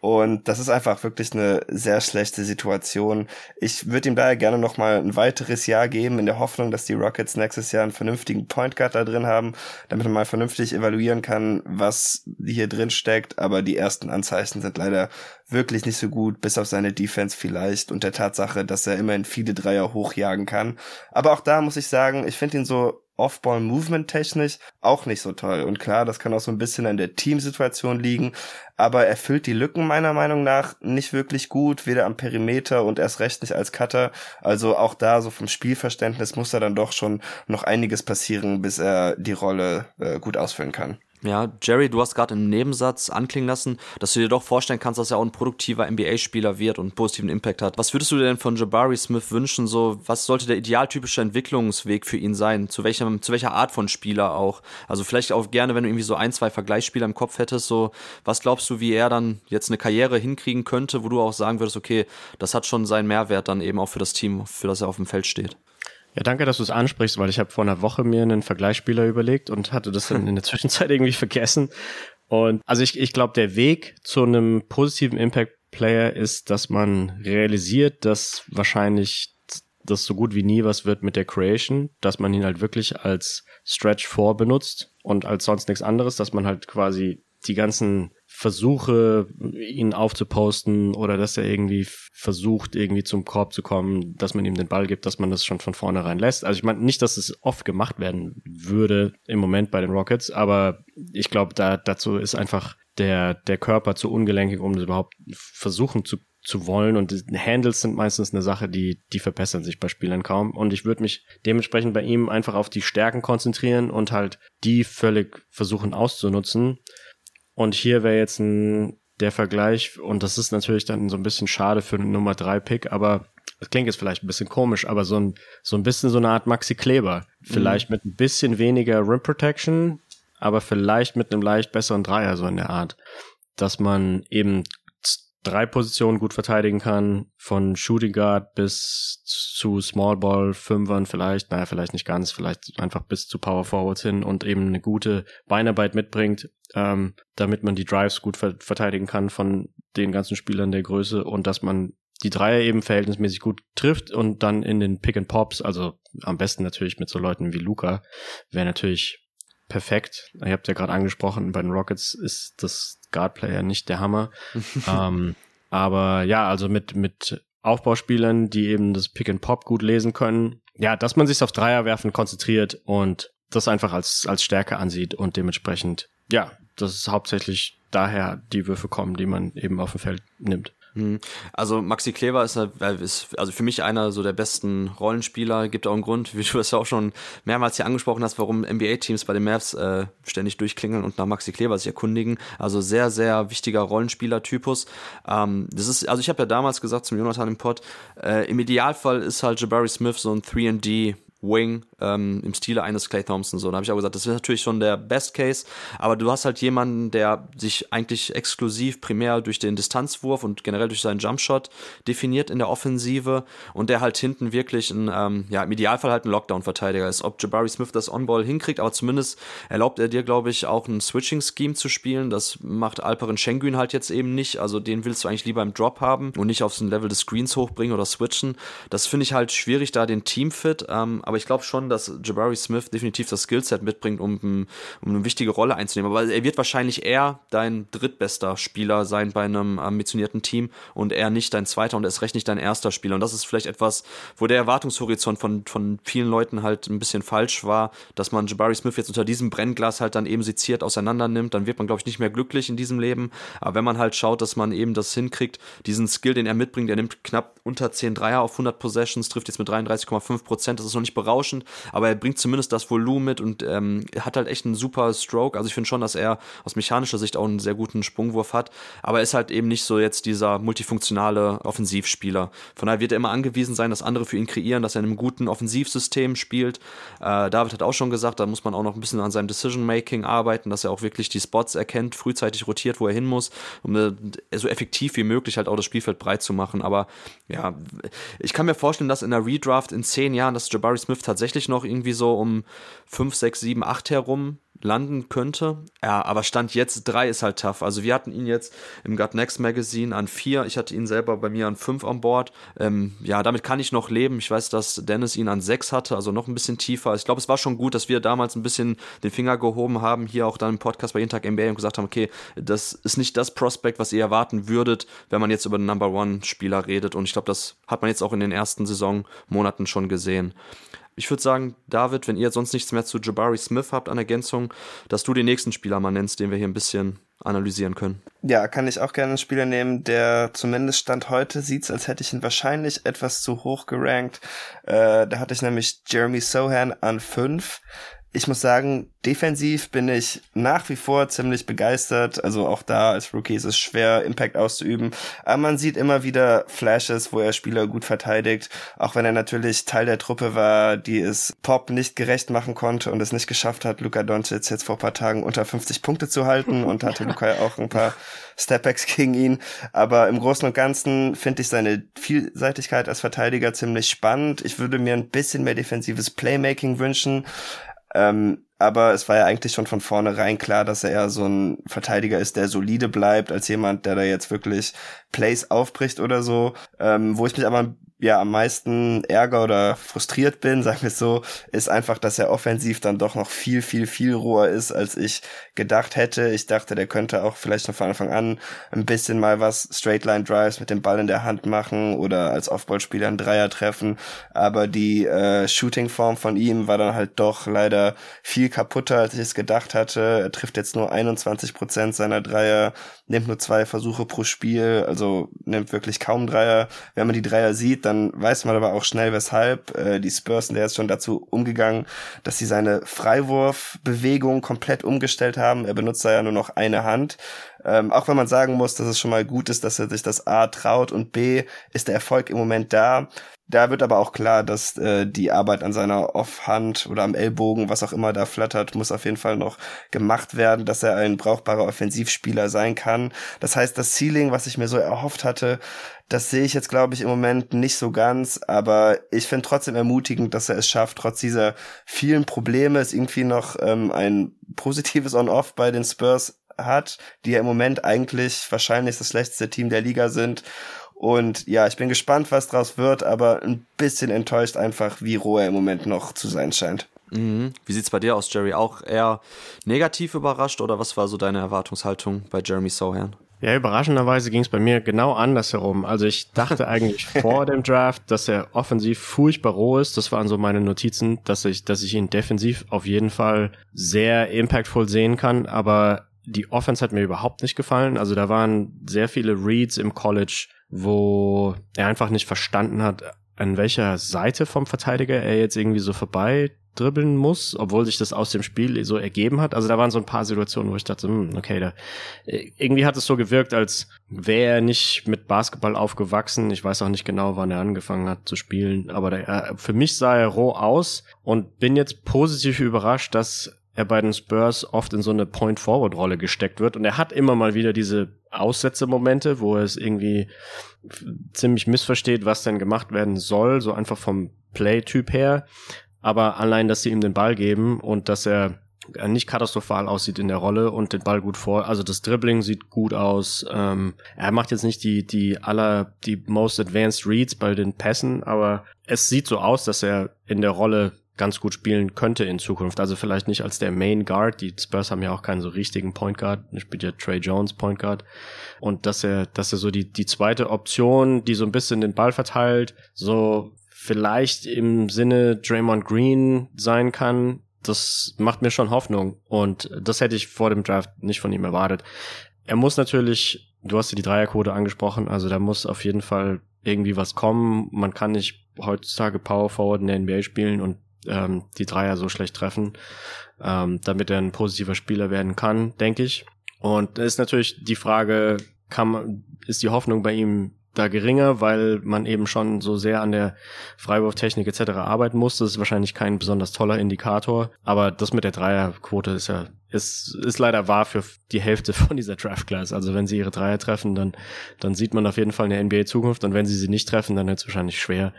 Und das ist einfach wirklich eine sehr schlechte Situation. Ich würde ihm daher gerne noch mal ein weiteres Jahr geben, in der Hoffnung, dass die Rockets nächstes Jahr einen vernünftigen Point Guard da drin haben, damit man mal vernünftig evaluieren kann, was hier drin steckt. Aber die ersten Anzeichen sind leider wirklich nicht so gut, bis auf seine Defense vielleicht und der Tatsache, dass er immerhin viele Dreier hochjagen kann. Aber auch da muss ich sagen, ich finde ihn so Off-Ball-Movement technisch auch nicht so toll. Und klar, das kann auch so ein bisschen an der Teamsituation liegen, aber er füllt die Lücken meiner Meinung nach nicht wirklich gut, weder am Perimeter und erst recht nicht als Cutter. Also auch da so vom Spielverständnis muss da dann doch schon noch einiges passieren, bis er die Rolle äh, gut ausfüllen kann. Ja, Jerry, du hast gerade im Nebensatz anklingen lassen, dass du dir doch vorstellen kannst, dass er auch ein produktiver NBA-Spieler wird und positiven Impact hat. Was würdest du dir denn von Jabari Smith wünschen? So, was sollte der idealtypische Entwicklungsweg für ihn sein? Zu welchem, zu welcher Art von Spieler auch? Also vielleicht auch gerne, wenn du irgendwie so ein, zwei Vergleichsspieler im Kopf hättest, so, was glaubst du, wie er dann jetzt eine Karriere hinkriegen könnte, wo du auch sagen würdest, okay, das hat schon seinen Mehrwert dann eben auch für das Team, für das er auf dem Feld steht? Ja, danke, dass du es ansprichst, weil ich habe vor einer Woche mir einen Vergleichsspieler überlegt und hatte das dann in der Zwischenzeit irgendwie vergessen. Und also ich, ich glaube, der Weg zu einem positiven Impact Player ist, dass man realisiert, dass wahrscheinlich das so gut wie nie was wird mit der Creation, dass man ihn halt wirklich als Stretch 4 benutzt und als sonst nichts anderes, dass man halt quasi die ganzen Versuche, ihn aufzuposten oder dass er irgendwie versucht, irgendwie zum Korb zu kommen, dass man ihm den Ball gibt, dass man das schon von vornherein lässt. Also ich meine nicht, dass es oft gemacht werden würde im Moment bei den Rockets, aber ich glaube, da dazu ist einfach der, der Körper zu ungelenkig, um das überhaupt versuchen zu zu wollen. Und Handles sind meistens eine Sache, die die verbessern sich bei Spielern kaum. Und ich würde mich dementsprechend bei ihm einfach auf die Stärken konzentrieren und halt die völlig versuchen auszunutzen und hier wäre jetzt ein der Vergleich und das ist natürlich dann so ein bisschen schade für einen Nummer 3 Pick, aber das klingt jetzt vielleicht ein bisschen komisch, aber so ein so ein bisschen so eine Art Maxi Kleber, vielleicht mhm. mit ein bisschen weniger Rim Protection, aber vielleicht mit einem leicht besseren Dreier so in der Art, dass man eben drei Positionen gut verteidigen kann, von Shooting Guard bis zu Small Ball, Fünfern vielleicht, naja, vielleicht nicht ganz, vielleicht einfach bis zu Power Forwards hin und eben eine gute Beinarbeit mitbringt, ähm, damit man die Drives gut ver verteidigen kann von den ganzen Spielern der Größe und dass man die Dreier eben verhältnismäßig gut trifft und dann in den Pick and Pops, also am besten natürlich mit so Leuten wie Luca, wäre natürlich perfekt. Ihr habt ja gerade angesprochen, bei den Rockets ist das Guard-Player nicht der Hammer. ähm, aber ja, also mit, mit Aufbauspielern, die eben das Pick and Pop gut lesen können. Ja, dass man sich auf Dreier werfen konzentriert und das einfach als, als Stärke ansieht und dementsprechend, ja, das ist hauptsächlich daher die Würfe kommen, die man eben auf dem Feld nimmt. Hm. Also Maxi Kleber ist, ist, also für mich einer so der besten Rollenspieler. Gibt auch einen Grund, wie du das ja auch schon mehrmals hier angesprochen hast, warum NBA-Teams bei den Mavs äh, ständig durchklingeln und nach Maxi Kleber sich erkundigen. Also sehr, sehr wichtiger Rollenspieler-Typus. Ähm, das ist, also ich habe ja damals gesagt zum Jonathan im Pod, äh, im Idealfall ist halt Jabari Smith so ein 3D Wing ähm, im Stile eines Clay Thompson. So, da habe ich auch gesagt, das ist natürlich schon der Best Case, aber du hast halt jemanden, der sich eigentlich exklusiv primär durch den Distanzwurf und generell durch seinen Jumpshot definiert in der Offensive und der halt hinten wirklich ein, ähm, ja, im Idealfall halt ein Lockdown-Verteidiger ist. Ob Jabari Smith das On-Ball hinkriegt, aber zumindest erlaubt er dir, glaube ich, auch ein Switching-Scheme zu spielen. Das macht Alperen Schengen halt jetzt eben nicht. Also den willst du eigentlich lieber im Drop haben und nicht aufs Level des Screens hochbringen oder switchen. Das finde ich halt schwierig, da den Teamfit. Ähm, aber ich glaube schon, dass Jabari Smith definitiv das Skillset mitbringt, um, um eine wichtige Rolle einzunehmen. Aber er wird wahrscheinlich eher dein drittbester Spieler sein bei einem ambitionierten Team und er nicht dein zweiter und erst recht nicht dein erster Spieler. Und das ist vielleicht etwas, wo der Erwartungshorizont von, von vielen Leuten halt ein bisschen falsch war, dass man Jabari Smith jetzt unter diesem Brennglas halt dann eben seziert auseinander nimmt. Dann wird man, glaube ich, nicht mehr glücklich in diesem Leben. Aber wenn man halt schaut, dass man eben das hinkriegt, diesen Skill, den er mitbringt, er nimmt knapp unter 10 Dreier auf 100 Possessions, trifft jetzt mit 33,5 Prozent. Das ist noch nicht berauschend, aber er bringt zumindest das Volumen mit und ähm, hat halt echt einen super Stroke. Also ich finde schon, dass er aus mechanischer Sicht auch einen sehr guten Sprungwurf hat, aber er ist halt eben nicht so jetzt dieser multifunktionale Offensivspieler. Von daher wird er immer angewiesen sein, dass andere für ihn kreieren, dass er in einem guten Offensivsystem spielt. Äh, David hat auch schon gesagt, da muss man auch noch ein bisschen an seinem Decision-Making arbeiten, dass er auch wirklich die Spots erkennt, frühzeitig rotiert, wo er hin muss, um äh, so effektiv wie möglich halt auch das Spielfeld breit zu machen. Aber ja, ich kann mir vorstellen, dass in der Redraft in zehn Jahren, dass Jabari Smith tatsächlich noch irgendwie so um 5, 6, 7, 8 herum landen könnte. Ja, aber Stand jetzt 3 ist halt tough. Also wir hatten ihn jetzt im Gut Next Magazine an 4. Ich hatte ihn selber bei mir an 5 an Bord. Ähm, ja, damit kann ich noch leben. Ich weiß, dass Dennis ihn an 6 hatte, also noch ein bisschen tiefer. Ich glaube, es war schon gut, dass wir damals ein bisschen den Finger gehoben haben, hier auch dann im Podcast bei Jeden Tag NBA und gesagt haben, okay, das ist nicht das Prospect, was ihr erwarten würdet, wenn man jetzt über den Number One Spieler redet. Und ich glaube, das hat man jetzt auch in den ersten Saisonmonaten schon gesehen. Ich würde sagen, David, wenn ihr sonst nichts mehr zu Jabari Smith habt an Ergänzung, dass du den nächsten Spieler mal nennst, den wir hier ein bisschen analysieren können. Ja, kann ich auch gerne einen Spieler nehmen, der zumindest Stand heute sieht, als hätte ich ihn wahrscheinlich etwas zu hoch gerankt. Äh, da hatte ich nämlich Jeremy Sohan an fünf ich muss sagen, defensiv bin ich nach wie vor ziemlich begeistert. Also auch da als Rookie ist es schwer, Impact auszuüben. Aber man sieht immer wieder Flashes, wo er Spieler gut verteidigt. Auch wenn er natürlich Teil der Truppe war, die es Pop nicht gerecht machen konnte und es nicht geschafft hat, Luka Doncic jetzt vor ein paar Tagen unter 50 Punkte zu halten. Und hatte Luka ja auch ein paar Stepbacks gegen ihn. Aber im Großen und Ganzen finde ich seine Vielseitigkeit als Verteidiger ziemlich spannend. Ich würde mir ein bisschen mehr defensives Playmaking wünschen. Ähm, aber es war ja eigentlich schon von vornherein klar, dass er eher so ein Verteidiger ist, der solide bleibt, als jemand, der da jetzt wirklich Plays aufbricht oder so. Ähm, wo ich mich aber ein ja am meisten Ärger oder frustriert bin, sagen wir es so, ist einfach, dass er offensiv dann doch noch viel, viel, viel roher ist, als ich gedacht hätte. Ich dachte, der könnte auch vielleicht von Anfang an ein bisschen mal was Straight Line Drives mit dem Ball in der Hand machen oder als Offballspieler einen Dreier treffen. Aber die äh, Shooting-Form von ihm war dann halt doch leider viel kaputter, als ich es gedacht hatte. Er trifft jetzt nur 21 Prozent seiner Dreier, nimmt nur zwei Versuche pro Spiel, also nimmt wirklich kaum Dreier. Wenn man die Dreier sieht, dann weiß man aber auch schnell, weshalb. Äh, die Spurs sind jetzt schon dazu umgegangen, dass sie seine Freiwurfbewegung komplett umgestellt haben. Er benutzt da ja nur noch eine Hand. Ähm, auch wenn man sagen muss, dass es schon mal gut ist, dass er sich das A traut und B ist der Erfolg im Moment da. Da wird aber auch klar, dass äh, die Arbeit an seiner Offhand oder am Ellbogen, was auch immer da flattert, muss auf jeden Fall noch gemacht werden, dass er ein brauchbarer Offensivspieler sein kann. Das heißt, das Ceiling, was ich mir so erhofft hatte, das sehe ich jetzt, glaube ich, im Moment nicht so ganz, aber ich finde trotzdem ermutigend, dass er es schafft, trotz dieser vielen Probleme, es irgendwie noch ähm, ein positives On-Off bei den Spurs hat, die ja im Moment eigentlich wahrscheinlich das schlechteste Team der Liga sind und ja, ich bin gespannt, was draus wird, aber ein bisschen enttäuscht einfach, wie roh er im Moment noch zu sein scheint. Mhm. Wie sieht's bei dir aus, Jerry? Auch eher negativ überrascht oder was war so deine Erwartungshaltung bei Jeremy Sohan? Ja, überraschenderweise ging es bei mir genau andersherum. Also ich dachte eigentlich vor dem Draft, dass er offensiv furchtbar roh ist. Das waren so meine Notizen, dass ich, dass ich ihn defensiv auf jeden Fall sehr impactful sehen kann. Aber die Offense hat mir überhaupt nicht gefallen. Also da waren sehr viele Reads im College, wo er einfach nicht verstanden hat, an welcher Seite vom Verteidiger er jetzt irgendwie so vorbei dribbeln muss, obwohl sich das aus dem Spiel so ergeben hat. Also da waren so ein paar Situationen, wo ich dachte, hm, okay, da irgendwie hat es so gewirkt, als wäre er nicht mit Basketball aufgewachsen. Ich weiß auch nicht genau, wann er angefangen hat zu spielen, aber der, für mich sah er roh aus und bin jetzt positiv überrascht, dass er bei den Spurs oft in so eine Point-Forward-Rolle gesteckt wird. Und er hat immer mal wieder diese Aussetzemomente, wo er es irgendwie ziemlich missversteht, was denn gemacht werden soll, so einfach vom Play-Typ her. Aber allein, dass sie ihm den Ball geben und dass er nicht katastrophal aussieht in der Rolle und den Ball gut vor. Also das Dribbling sieht gut aus. Ähm, er macht jetzt nicht die die aller die most advanced Reads bei den Pässen, aber es sieht so aus, dass er in der Rolle ganz gut spielen könnte in Zukunft. Also vielleicht nicht als der Main Guard. Die Spurs haben ja auch keinen so richtigen Point Guard. Da spielt ja Trey Jones Point Guard. Und dass er, dass er so die, die zweite Option, die so ein bisschen den Ball verteilt, so vielleicht im Sinne Draymond Green sein kann. Das macht mir schon Hoffnung. Und das hätte ich vor dem Draft nicht von ihm erwartet. Er muss natürlich, du hast ja die Dreierquote angesprochen, also da muss auf jeden Fall irgendwie was kommen. Man kann nicht heutzutage Power Forward in der NBA spielen und ähm, die Dreier so schlecht treffen, ähm, damit er ein positiver Spieler werden kann, denke ich. Und ist natürlich die Frage, kann, ist die Hoffnung bei ihm da geringer, weil man eben schon so sehr an der Freiwurftechnik etc. arbeiten muss. Das ist wahrscheinlich kein besonders toller Indikator, aber das mit der Dreierquote ist ja ist, ist leider wahr für die Hälfte von dieser Draft Class. Also wenn sie ihre Dreier treffen, dann, dann sieht man auf jeden Fall eine NBA Zukunft und wenn sie sie nicht treffen, dann wird es wahrscheinlich schwer.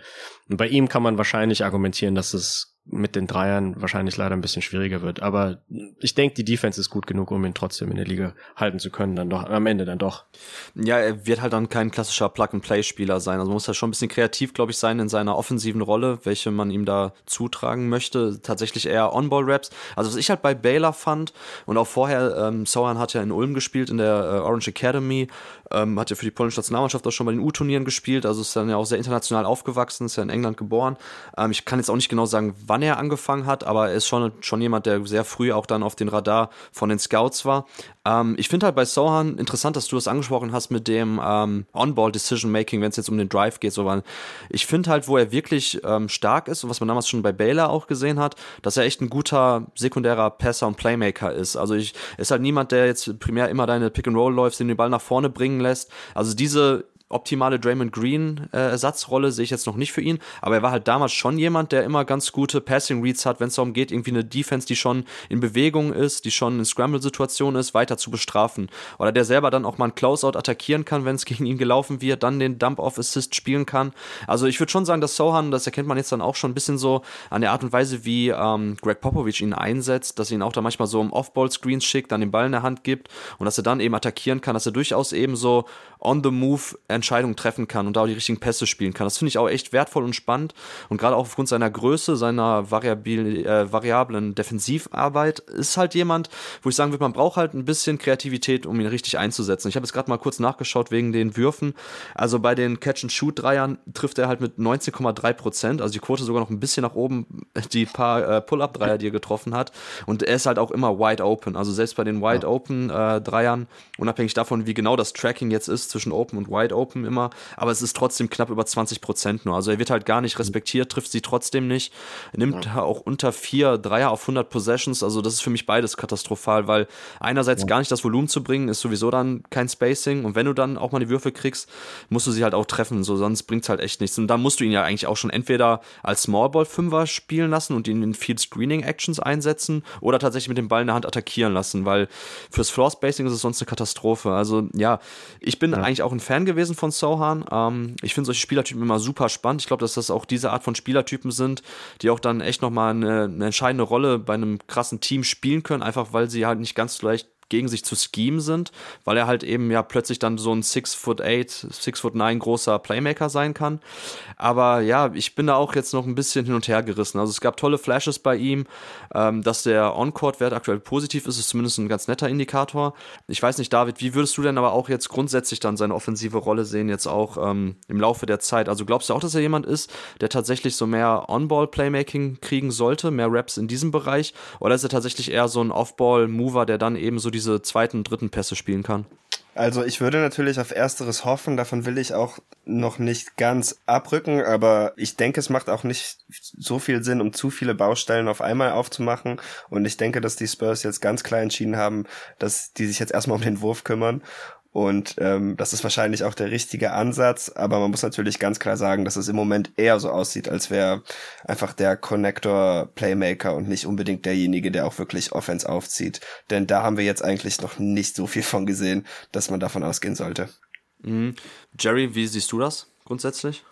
Und bei ihm kann man wahrscheinlich argumentieren, dass es mit den Dreiern wahrscheinlich leider ein bisschen schwieriger wird. Aber ich denke, die Defense ist gut genug, um ihn trotzdem in der Liga halten zu können, dann doch, am Ende dann doch. Ja, er wird halt dann kein klassischer Plug-and-Play-Spieler sein. Also muss ja schon ein bisschen kreativ, glaube ich, sein in seiner offensiven Rolle, welche man ihm da zutragen möchte. Tatsächlich eher On-Ball-Raps. Also was ich halt bei Baylor fand und auch vorher, ähm, Sohan hat ja in Ulm gespielt, in der äh, Orange Academy, ähm, hat ja für die polnische Nationalmannschaft auch schon bei den U-Turnieren gespielt, also ist dann ja auch sehr international aufgewachsen, ist ja in England geboren. Ähm, ich kann jetzt auch nicht genau sagen, wann er angefangen hat, aber er ist schon, schon jemand, der sehr früh auch dann auf den Radar von den Scouts war. Ähm, ich finde halt bei Sohan interessant, dass du das angesprochen hast mit dem ähm, On-Ball Decision Making, wenn es jetzt um den Drive geht. So, ich finde halt, wo er wirklich ähm, stark ist und was man damals schon bei Baylor auch gesehen hat, dass er echt ein guter sekundärer Passer und Playmaker ist. Also ich ist halt niemand, der jetzt primär immer deine Pick and Roll läuft, den den Ball nach vorne bringen lässt. Also diese optimale Draymond Green äh, Ersatzrolle sehe ich jetzt noch nicht für ihn, aber er war halt damals schon jemand, der immer ganz gute Passing Reads hat, wenn es darum geht, irgendwie eine Defense, die schon in Bewegung ist, die schon in Scramble-Situation ist, weiter zu bestrafen. Oder der selber dann auch mal ein Closeout attackieren kann, wenn es gegen ihn gelaufen wird, dann den Dump-Off-Assist spielen kann. Also ich würde schon sagen, dass Sohan, das erkennt man jetzt dann auch schon ein bisschen so an der Art und Weise, wie ähm, Greg Popovich ihn einsetzt, dass er ihn auch da manchmal so im Off-Ball-Screens schickt, dann den Ball in der Hand gibt und dass er dann eben attackieren kann, dass er durchaus eben so on the move Entscheidungen treffen kann und da auch die richtigen Pässe spielen kann. Das finde ich auch echt wertvoll und spannend. Und gerade auch aufgrund seiner Größe, seiner variabil, äh, variablen Defensivarbeit ist halt jemand, wo ich sagen würde, man braucht halt ein bisschen Kreativität, um ihn richtig einzusetzen. Ich habe jetzt gerade mal kurz nachgeschaut wegen den Würfen. Also bei den Catch-and-Shoot-Dreiern trifft er halt mit 19,3 Prozent, also die Quote sogar noch ein bisschen nach oben, die paar äh, Pull-Up-Dreier, die er getroffen hat. Und er ist halt auch immer wide open. Also selbst bei den wide open äh, Dreiern, unabhängig davon, wie genau das Tracking jetzt ist zwischen open und wide open immer, aber es ist trotzdem knapp über 20 Prozent nur. Also er wird halt gar nicht respektiert, trifft sie trotzdem nicht, nimmt ja. auch unter vier Dreier auf 100 Possessions. Also das ist für mich beides katastrophal, weil einerseits ja. gar nicht das Volumen zu bringen, ist sowieso dann kein Spacing. Und wenn du dann auch mal die Würfe kriegst, musst du sie halt auch treffen. So, sonst bringt's halt echt nichts. Und dann musst du ihn ja eigentlich auch schon entweder als Smallball-Fünfer spielen lassen und ihn in Field Screening Actions einsetzen oder tatsächlich mit dem Ball in der Hand attackieren lassen, weil fürs Floor Spacing ist es sonst eine Katastrophe. Also ja, ich bin ja. eigentlich auch ein Fan gewesen von Sohan. Ähm, ich finde solche Spielertypen immer super spannend. Ich glaube, dass das auch diese Art von Spielertypen sind, die auch dann echt nochmal eine, eine entscheidende Rolle bei einem krassen Team spielen können, einfach weil sie halt nicht ganz leicht gegen sich zu scheme sind, weil er halt eben ja plötzlich dann so ein 6 foot 8, 6 foot 9 großer Playmaker sein kann. Aber ja, ich bin da auch jetzt noch ein bisschen hin und her gerissen. Also es gab tolle Flashes bei ihm, ähm, dass der On-Court-Wert aktuell positiv ist, ist zumindest ein ganz netter Indikator. Ich weiß nicht, David, wie würdest du denn aber auch jetzt grundsätzlich dann seine offensive Rolle sehen, jetzt auch ähm, im Laufe der Zeit? Also glaubst du auch, dass er jemand ist, der tatsächlich so mehr On-Ball-Playmaking kriegen sollte, mehr Raps in diesem Bereich? Oder ist er tatsächlich eher so ein Off-Ball-Mover, der dann eben so die diese zweiten, dritten Pässe spielen kann. Also ich würde natürlich auf ersteres hoffen, davon will ich auch noch nicht ganz abrücken, aber ich denke, es macht auch nicht so viel Sinn, um zu viele Baustellen auf einmal aufzumachen und ich denke, dass die Spurs jetzt ganz klar entschieden haben, dass die sich jetzt erstmal um den Wurf kümmern und ähm, das ist wahrscheinlich auch der richtige Ansatz, aber man muss natürlich ganz klar sagen, dass es im Moment eher so aussieht, als wäre einfach der Connector Playmaker und nicht unbedingt derjenige, der auch wirklich Offense aufzieht. Denn da haben wir jetzt eigentlich noch nicht so viel von gesehen, dass man davon ausgehen sollte. Mhm. Jerry, wie siehst du das grundsätzlich?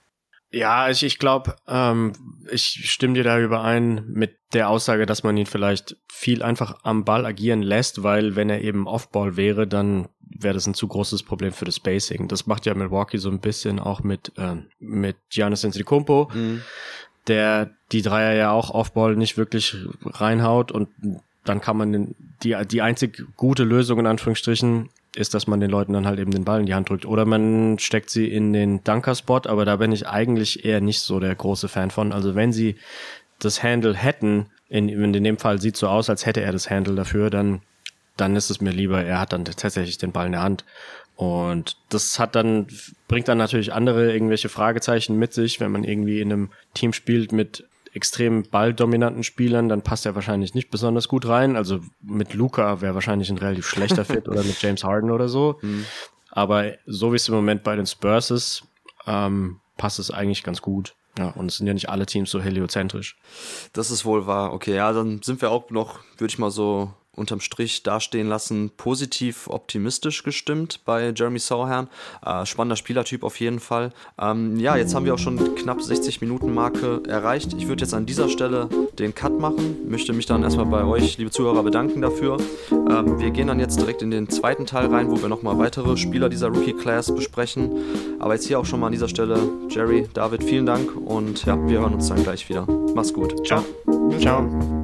Ja, ich, ich glaube, ähm, ich stimme dir da überein mit der Aussage, dass man ihn vielleicht viel einfach am Ball agieren lässt, weil wenn er eben Offball wäre, dann wäre das ein zu großes Problem für das Spacing. Das macht ja Milwaukee so ein bisschen auch mit äh, mit Giannis Antetokounmpo, mhm. der die Dreier ja auch Offball nicht wirklich reinhaut und dann kann man die die einzig gute Lösung in Anführungsstrichen ist, dass man den Leuten dann halt eben den Ball in die Hand drückt. Oder man steckt sie in den Dunker-Spot, aber da bin ich eigentlich eher nicht so der große Fan von. Also wenn sie das Handle hätten, in, in dem Fall sieht so aus, als hätte er das Handle dafür, dann, dann ist es mir lieber, er hat dann tatsächlich den Ball in der Hand. Und das hat dann, bringt dann natürlich andere irgendwelche Fragezeichen mit sich, wenn man irgendwie in einem Team spielt mit extrem balldominanten Spielern, dann passt er wahrscheinlich nicht besonders gut rein. Also mit Luca wäre wahrscheinlich ein relativ schlechter Fit oder mit James Harden oder so. Mhm. Aber so wie es im Moment bei den Spurs ist, ähm, passt es eigentlich ganz gut. Ja, und es sind ja nicht alle Teams so heliozentrisch. Das ist wohl wahr. Okay, ja, dann sind wir auch noch, würde ich mal so unterm Strich dastehen lassen, positiv optimistisch gestimmt bei Jeremy Sauerherrn. Äh, spannender Spielertyp auf jeden Fall. Ähm, ja, jetzt haben wir auch schon knapp 60 Minuten Marke erreicht. Ich würde jetzt an dieser Stelle den Cut machen, möchte mich dann erstmal bei euch, liebe Zuhörer, bedanken dafür. Ähm, wir gehen dann jetzt direkt in den zweiten Teil rein, wo wir nochmal weitere Spieler dieser Rookie Class besprechen. Aber jetzt hier auch schon mal an dieser Stelle, Jerry, David, vielen Dank und ja, wir hören uns dann gleich wieder. Mach's gut. Ciao. Ciao.